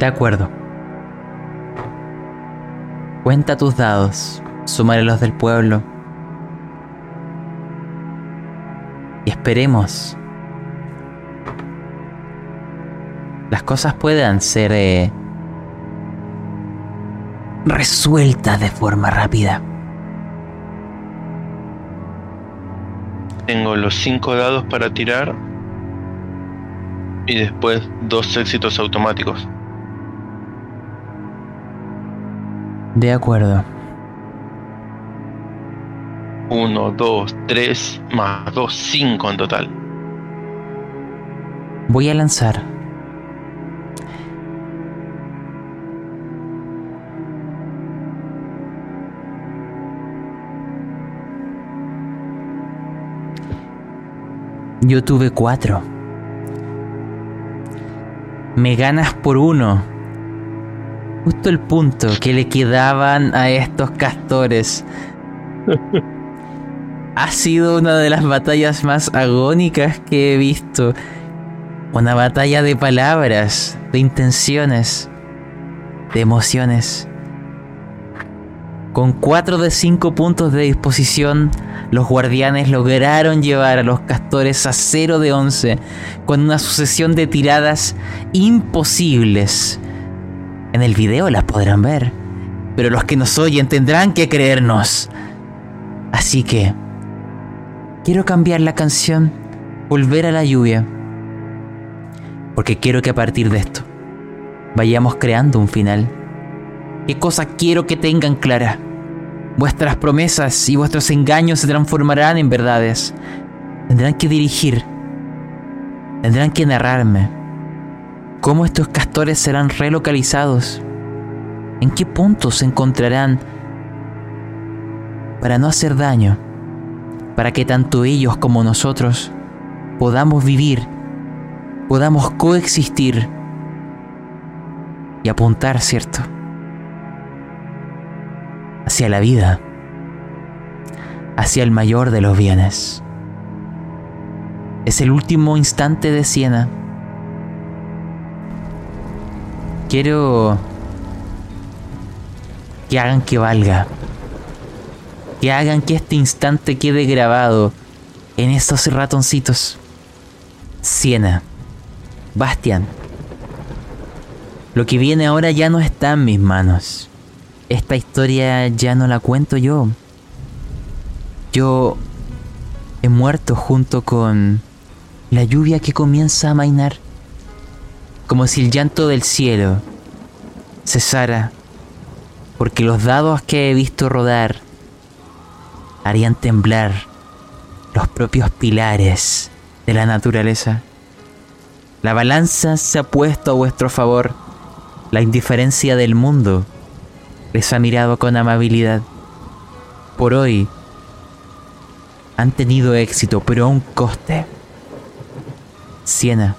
De acuerdo. Cuenta tus dados, sumaré los del pueblo. Y esperemos. Las cosas puedan ser eh, resuelta de forma rápida. Tengo los cinco dados para tirar y después dos éxitos automáticos. De acuerdo. Uno, dos, tres, más dos, cinco en total. Voy a lanzar Yo tuve cuatro. Me ganas por uno. Justo el punto que le quedaban a estos castores. ha sido una de las batallas más agónicas que he visto. Una batalla de palabras, de intenciones, de emociones. Con 4 de 5 puntos de disposición, los guardianes lograron llevar a los castores a 0 de 11 con una sucesión de tiradas imposibles. En el video las podrán ver, pero los que nos oyen tendrán que creernos. Así que, quiero cambiar la canción, volver a la lluvia, porque quiero que a partir de esto vayamos creando un final ¿Qué cosa quiero que tengan clara? Vuestras promesas y vuestros engaños se transformarán en verdades. Tendrán que dirigir. Tendrán que narrarme. ¿Cómo estos castores serán relocalizados? ¿En qué puntos se encontrarán para no hacer daño? Para que tanto ellos como nosotros podamos vivir, podamos coexistir y apuntar, ¿cierto? hacia la vida, hacia el mayor de los bienes. Es el último instante de Siena. Quiero que hagan que valga, que hagan que este instante quede grabado en esos ratoncitos. Siena, Bastian, lo que viene ahora ya no está en mis manos esta historia ya no la cuento yo. Yo he muerto junto con la lluvia que comienza a amainar, como si el llanto del cielo cesara, porque los dados que he visto rodar harían temblar los propios pilares de la naturaleza. La balanza se ha puesto a vuestro favor. La indiferencia del mundo les ha mirado con amabilidad. Por hoy han tenido éxito, pero a un coste. Siena,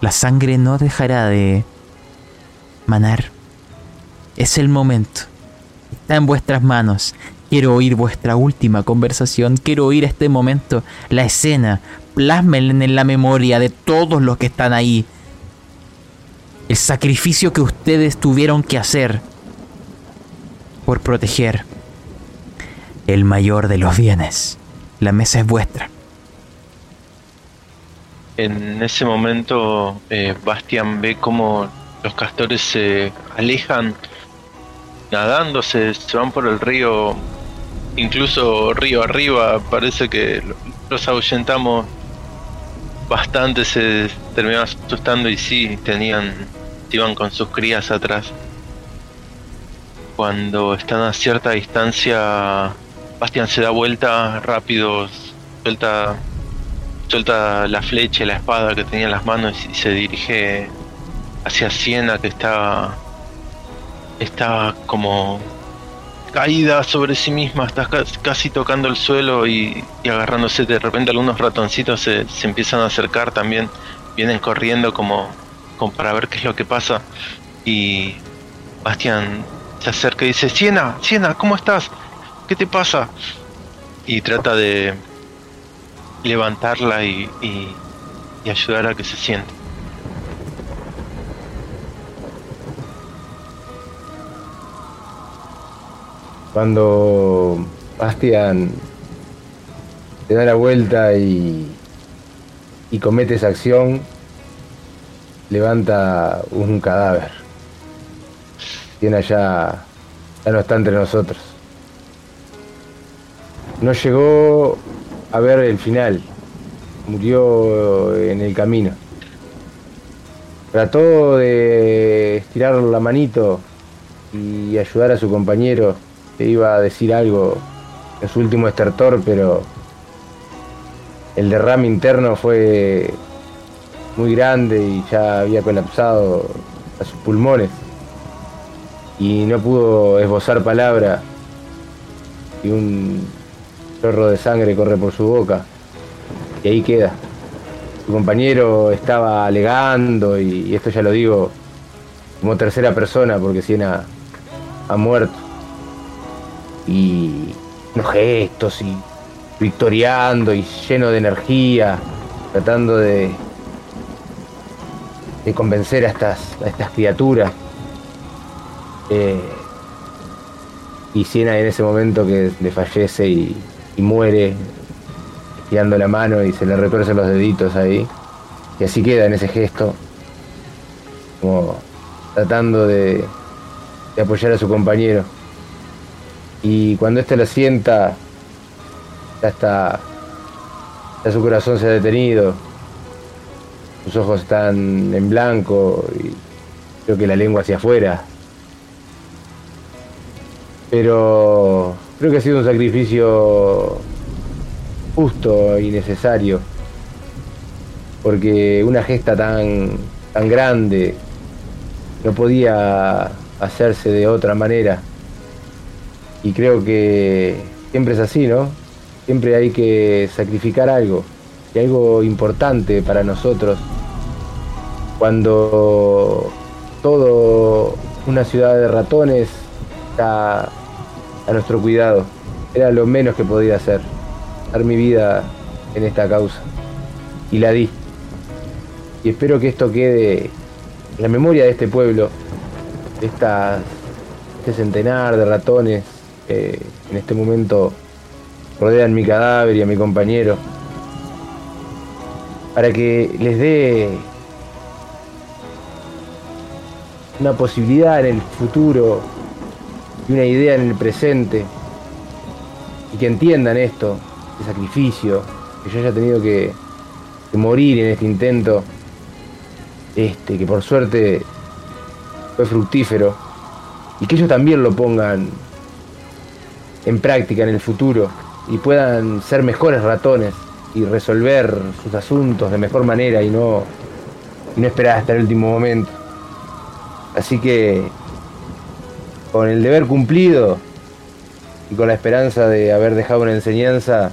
la sangre no dejará de manar. Es el momento. Está en vuestras manos. Quiero oír vuestra última conversación. Quiero oír este momento, la escena. Plásmenla en la memoria de todos los que están ahí. El sacrificio que ustedes tuvieron que hacer por proteger el mayor de los bienes. La mesa es vuestra. En ese momento, eh, Bastian ve como los castores se alejan nadando, se, van por el río, incluso río arriba. Parece que los ahuyentamos bastante, se terminaron asustando y sí, tenían, iban con sus crías atrás. Cuando están a cierta distancia, Bastian se da vuelta rápido, suelta, suelta la flecha y la espada que tenía en las manos y se dirige hacia Siena que está, está como caída sobre sí misma, está casi tocando el suelo y, agarrándose. De repente algunos ratoncitos se, empiezan a acercar también, vienen corriendo como, como para ver qué es lo que pasa. Y Bastian se acerca y dice, Siena, Siena, ¿cómo estás? ¿qué te pasa? Y trata de levantarla y, ayudar a que se siente. Cuando Bastian te da la vuelta y, y comete esa acción, levanta un cadáver. Tiene ya, ya no está entre nosotros no llegó a ver el final, murió en el camino. Trató de estirar la manito y ayudar a su compañero. Que iba a decir algo. En su último estertor, pero el derrame interno fue muy grande y ya había colapsado a sus pulmones. Y no pudo esbozar palabra. Y un chorro de sangre corre por su boca y ahí queda. Su compañero estaba alegando y, esto ya lo digo como tercera persona porque Siena ha muerto. Y unos gestos y victoriando y lleno de energía, tratando de, convencer a estas, criaturas. Eh, y Siena en ese momento que le fallece y, y muere tirando la mano y se le retuercen los deditos ahí. Y así queda en ese gesto, como tratando de, apoyar a su compañero. Y cuando éste lo sienta, ya está, ya su corazón se ha detenido, sus ojos están en blanco y creo que la lengua hacia afuera. Pero Creo que ha sido un sacrificio justo y necesario. Porque una gesta tan, tan grande no podía hacerse de otra manera. Y creo que siempre es así, ¿no? Siempre hay que sacrificar algo. Y algo importante para nosotros. Cuando todo una ciudad de ratones está a nuestro cuidado. Era lo menos que podía hacer, dar mi vida en esta causa. Y la di. Y espero que esto quede en la memoria de este pueblo, de este centenar de ratones que en este momento rodean mi cadáver y a mi compañero, para que les dé una posibilidad en el futuro una idea en el presente y que entiendan esto, este sacrificio, que yo haya tenido que, que morir en este intento, este, que por suerte fue fructífero, y que ellos también lo pongan en práctica en el futuro y puedan ser mejores ratones y resolver sus asuntos de mejor manera y no, y no esperar hasta el último momento. Así que, con el deber cumplido y con la esperanza de haber dejado una enseñanza,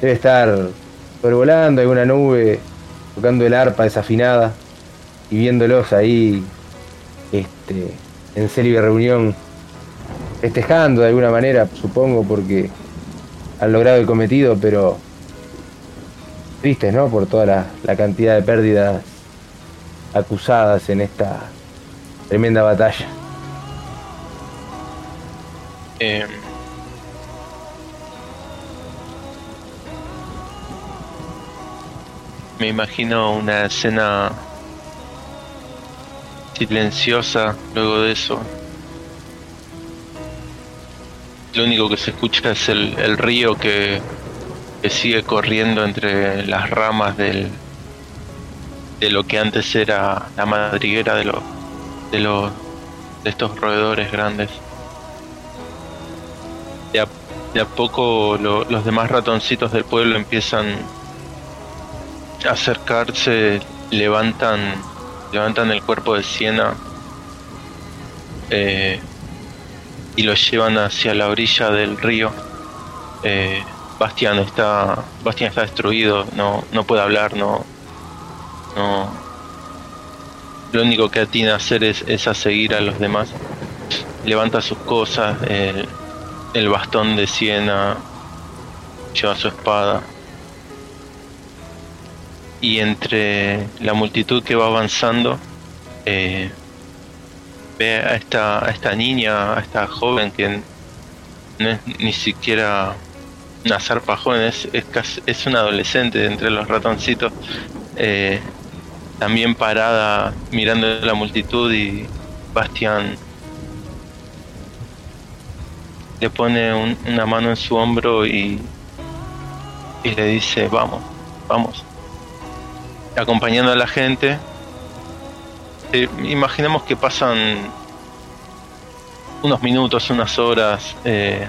debe estar sobrevolando alguna nube, tocando el arpa desafinada y viéndolos ahí este, en serie reunión, festejando de alguna manera, supongo, porque han logrado el cometido, pero tristes, ¿no? Por toda la, la cantidad de pérdidas acusadas en esta tremenda batalla. Eh, me imagino una escena silenciosa luego de eso. Lo único que se escucha es el, río que, sigue corriendo entre las ramas de lo que antes era la madriguera de los de los de estos roedores grandes. A, poco lo- los demás ratoncitos del pueblo empiezan a acercarse, levantan levantan el cuerpo de Siena eh, y lo llevan hacia la orilla del río. Eh, Bastian está Bastian está destruido, no no puede hablar, no no. Lo único que atina a hacer es, a seguir a los demás. Levanta sus cosas, el bastón de Siena, lleva su espada. Y entre la multitud que va avanzando, eh, ve a esta, a esta niña, a esta joven que no es ni siquiera una zarpa joven, es, es, casi- es una adolescente entre los ratoncitos. eh, también parada mirando la multitud y Bastián le pone un- una mano en su hombro y, y le dice vamos, vamos. Acompañando a la gente, eh, imaginemos que pasan unos minutos, unas horas eh,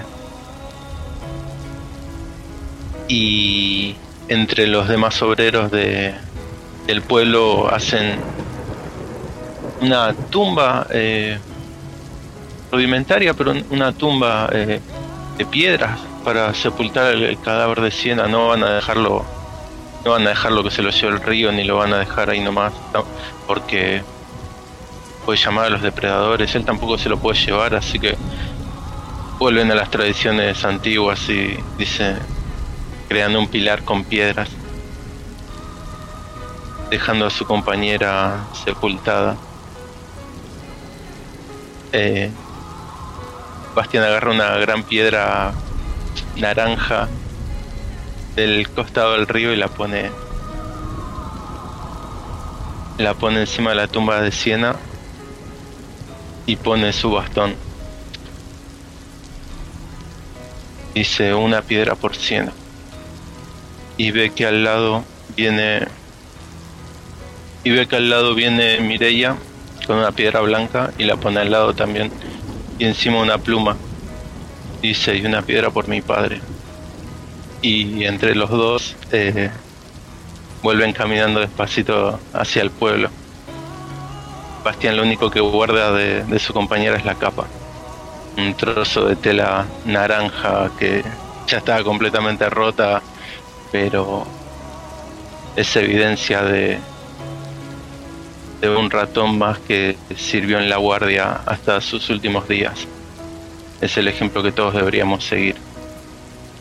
y entre los demás obreros de, del pueblo hacen una tumba eh, rudimentaria, pero un- una tumba eh, de piedras para sepultar el, cadáver de Siena. No van a dejarlo, no van a dejarlo que se lo lleve el río, ni lo van a dejar ahí nomás, no, porque puede llamar a los depredadores. Él tampoco se lo puede llevar, así que vuelven a las tradiciones antiguas y dice creando un pilar con piedras dejando a su compañera sepultada. Eh, Bastián agarra una gran piedra naranja del costado del río y la pone la pone encima de la tumba de Siena y pone su bastón. Dice una piedra por Siena. Y ve que al lado viene y ve que al lado viene Mireia con una piedra blanca y la pone al lado también y encima una pluma dice y una piedra por mi padre. Y entre los dos eh, vuelven caminando despacito hacia el pueblo. Bastián lo único que guarda de, de su compañera es la capa. Un trozo de tela naranja que ya estaba completamente rota pero es evidencia de, de un ratón más que sirvió en la guardia hasta sus últimos días. Es el ejemplo que todos deberíamos seguir.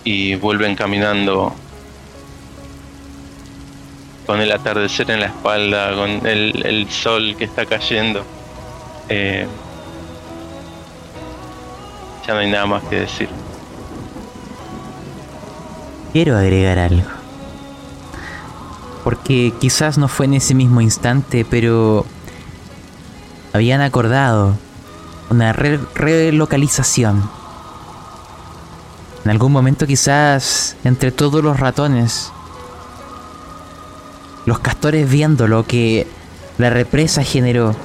Y vuelven caminando con el atardecer en la espalda, con el, sol que está cayendo. Eh, ya no hay nada más que decir. Quiero agregar algo. Porque quizás no fue en ese mismo instante, pero habían acordado una re- relocalización. En algún momento quizás entre todos los ratones, los castores viendo lo que la represa generó,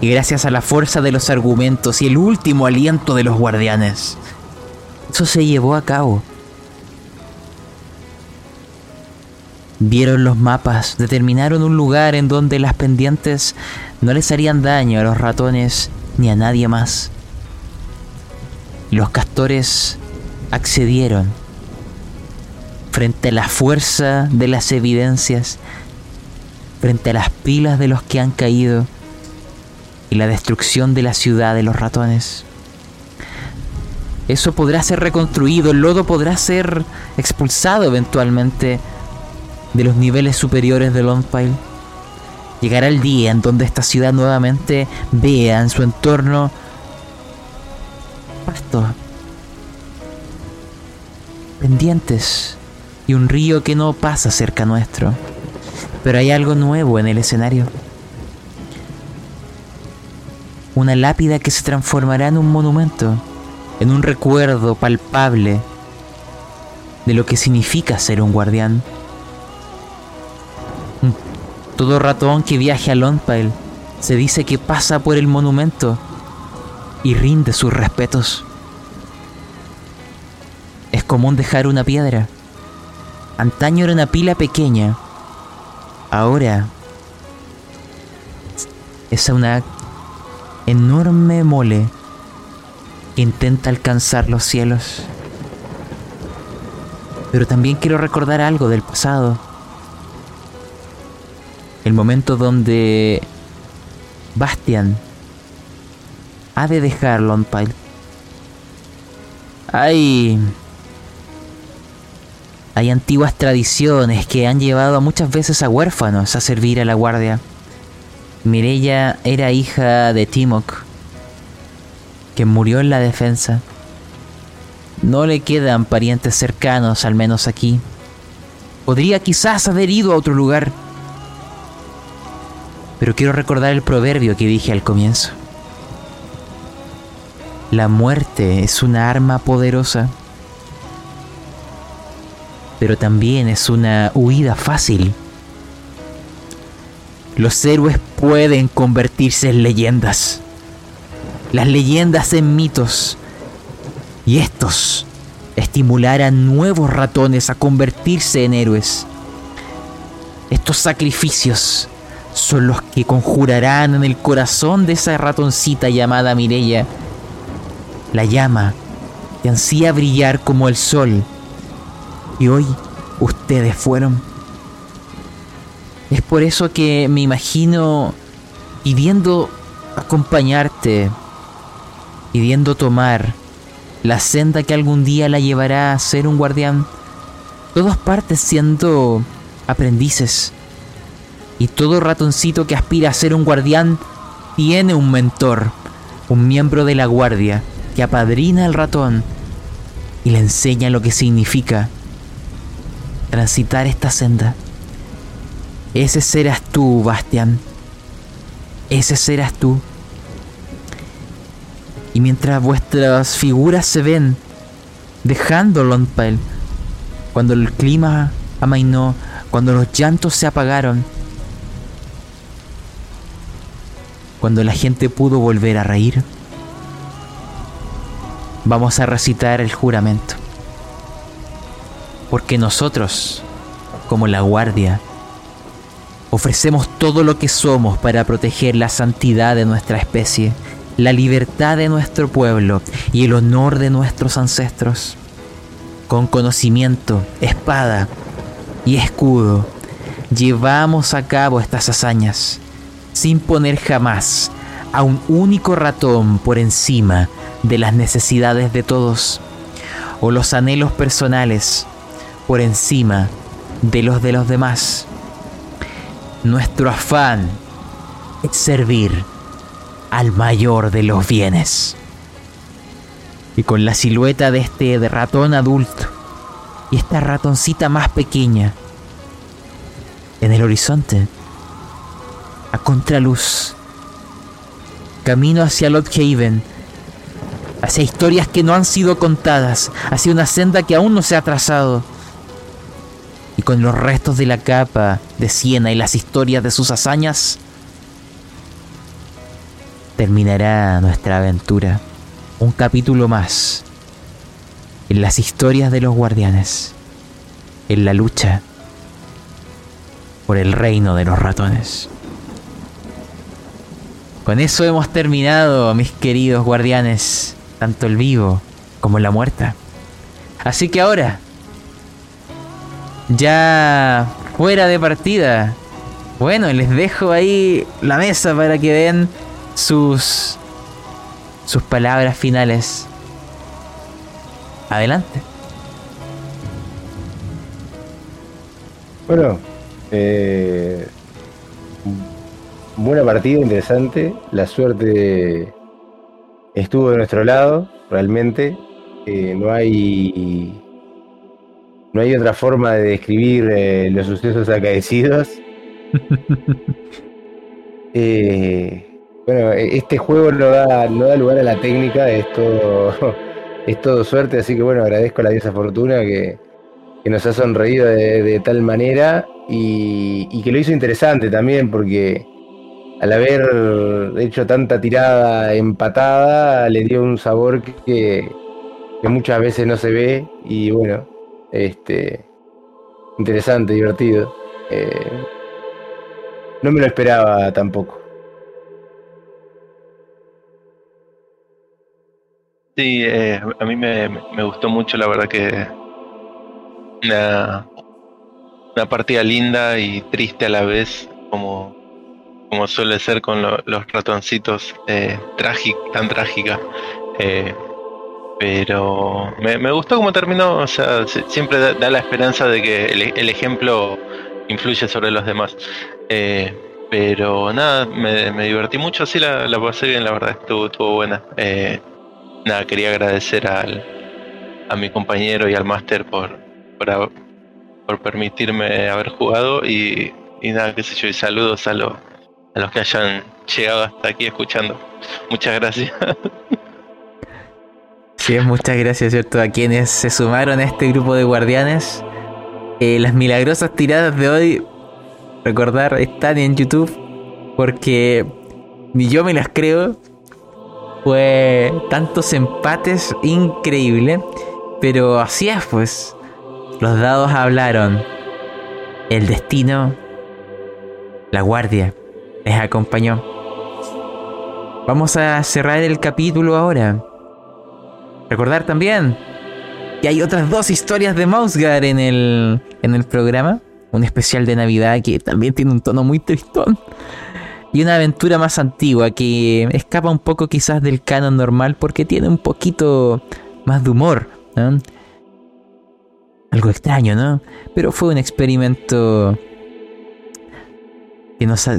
y gracias a la fuerza de los argumentos y el último aliento de los guardianes, eso se llevó a cabo. Vieron los mapas, determinaron un lugar en donde las pendientes no les harían daño a los ratones ni a nadie más. Los castores accedieron frente a la fuerza de las evidencias, frente a las pilas de los que han caído y la destrucción de la ciudad de los ratones. Eso podrá ser reconstruido, el lodo podrá ser expulsado eventualmente de los niveles superiores de Longpile. Llegará el día en donde esta ciudad nuevamente vea en su entorno pasto, pendientes y un río que no pasa cerca nuestro. Pero hay algo nuevo en el escenario. Una lápida que se transformará en un monumento, en un recuerdo palpable de lo que significa ser un guardián. Todo ratón que viaje a Longpile se dice que pasa por el monumento y rinde sus respetos. Es común dejar una piedra. Antaño era una pila pequeña. Ahora es una enorme mole que intenta alcanzar los cielos. Pero también quiero recordar algo del pasado el momento donde Bastian ha de dejar Longpile. Hay hay antiguas tradiciones que han llevado muchas veces a huérfanos a servir a la guardia. Mirella era hija de Timok, que murió en la defensa. No le quedan parientes cercanos, al menos aquí. Podría quizás haber ido a otro lugar pero quiero recordar el proverbio que dije al comienzo. La muerte es una arma poderosa, pero también es una huida fácil. Los héroes pueden convertirse en leyendas, las leyendas en mitos, y estos estimular a nuevos ratones a convertirse en héroes. Estos sacrificios son los que conjurarán en el corazón de esa ratoncita llamada Mirella la llama que ansía brillar como el sol. Y hoy ustedes fueron. Es por eso que me imagino pidiendo acompañarte, pidiendo tomar la senda que algún día la llevará a ser un guardián. Todas partes siendo aprendices y todo ratoncito que aspira a ser un guardián tiene un mentor, un miembro de la guardia, que apadrina al ratón y le enseña lo que significa transitar esta senda. Ese serás tú, Bastian. Ese serás tú. Y mientras vuestras figuras se ven dejando Longpile, cuando el clima amainó, cuando los llantos se apagaron, cuando la gente pudo volver a reír, vamos a recitar el juramento. Porque nosotros, como la guardia, ofrecemos todo lo que somos para proteger la santidad de nuestra especie, la libertad de nuestro pueblo y el honor de nuestros ancestros. Con conocimiento, espada y escudo, llevamos a cabo estas hazañas sin poner jamás a un único ratón por encima de las necesidades de todos o los anhelos personales por encima de los de los demás. Nuestro afán es servir al mayor de los bienes. Y con la silueta de este ratón adulto y esta ratoncita más pequeña en el horizonte, a contraluz. Camino hacia Haven, hacia historias que no han sido contadas, hacia una senda que aún no se ha trazado. Y con los restos de la capa de Siena y las historias de sus hazañas, terminará nuestra aventura. Un capítulo más en las historias de los guardianes, en la lucha por el reino de los ratones. Con eso hemos terminado, mis queridos guardianes, tanto el vivo como la muerta. Así que ahora, ya fuera de partida, bueno, les dejo ahí la mesa para que den sus sus palabras finales. Adelante. Bueno, eh, buena partida, interesante. La suerte estuvo de nuestro lado, realmente. Eh, no hay. No hay otra forma de describir eh, los sucesos acaecidos. bueno, e-, este juego no da, no da lugar a la técnica, es todo, es todo suerte, así que bueno, agradezco a la diosa fortuna que, que nos ha sonreído de, tal manera y, que lo hizo interesante también porque al haber hecho tanta tirada empatada le dio un sabor que, muchas veces no se ve y bueno, este interesante, divertido. Eh, no me lo esperaba tampoco. Sí, eh, a mí me, me, gustó mucho, la verdad que una, una partida linda y triste a la vez, como, como suele ser con los ratoncitos, eh, tan trágica. Eh, pero me, gustó cómo terminó, o sea, siempre da, la esperanza de que el, ejemplo influye sobre los demás. Eh, pero nada, me, divertí mucho, sí la, la pasé bien, la verdad, estuvo, estuvo buena. Eh, nada, quería agradecer al, a mi compañero y al máster por, por, permitirme haber jugado y, nada, qué sé yo, y saludos a, a los que hayan llegado hasta aquí escuchando. Muchas gracias. Sí, muchas gracias, ¿cierto? A quienes se sumaron a este grupo de guardianes. Eh, las milagrosas tiradas de hoy, recordar, están en YouTube porque ni yo me las creo. Fue tantos empates increíble. Pero así es, pues. Los dados hablaron. El destino, la guardia, les acompañó. Vamos a cerrar el capítulo ahora. Recordar también que hay otras dos historias de Mausgar en el, en el programa. Un especial de Navidad que también tiene un tono muy tristón. Y una aventura más antigua que escapa un poco quizás del canon normal porque tiene un poquito más de humor. ¿no? Algo extraño, ¿no? Pero fue un experimento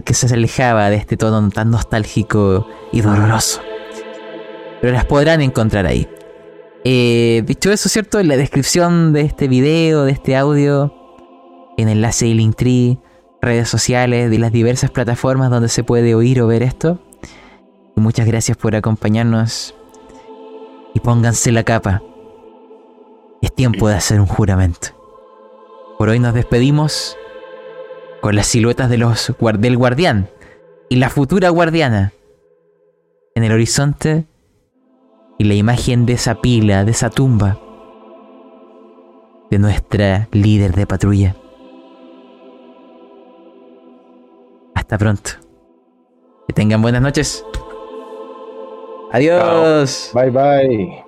que, se alejaba de este tono tan nostálgico y doloroso. Pero las podrán encontrar ahí. Eh, dicho eso, ¿cierto? En la descripción de este video, de este audio, en enlace de Linktree, redes sociales, de las diversas plataformas donde se puede oír o ver esto. muchas gracias por acompañarnos. Y pónganse la capa. Es tiempo de hacer un juramento. Por hoy nos despedimos con las siluetas de los, del guardián y la futura guardiana en el horizonte y la imagen de esa pila, de esa tumba de nuestra líder de patrulla. Hasta pronto. Que tengan buenas noches. Adiós. Bye bye.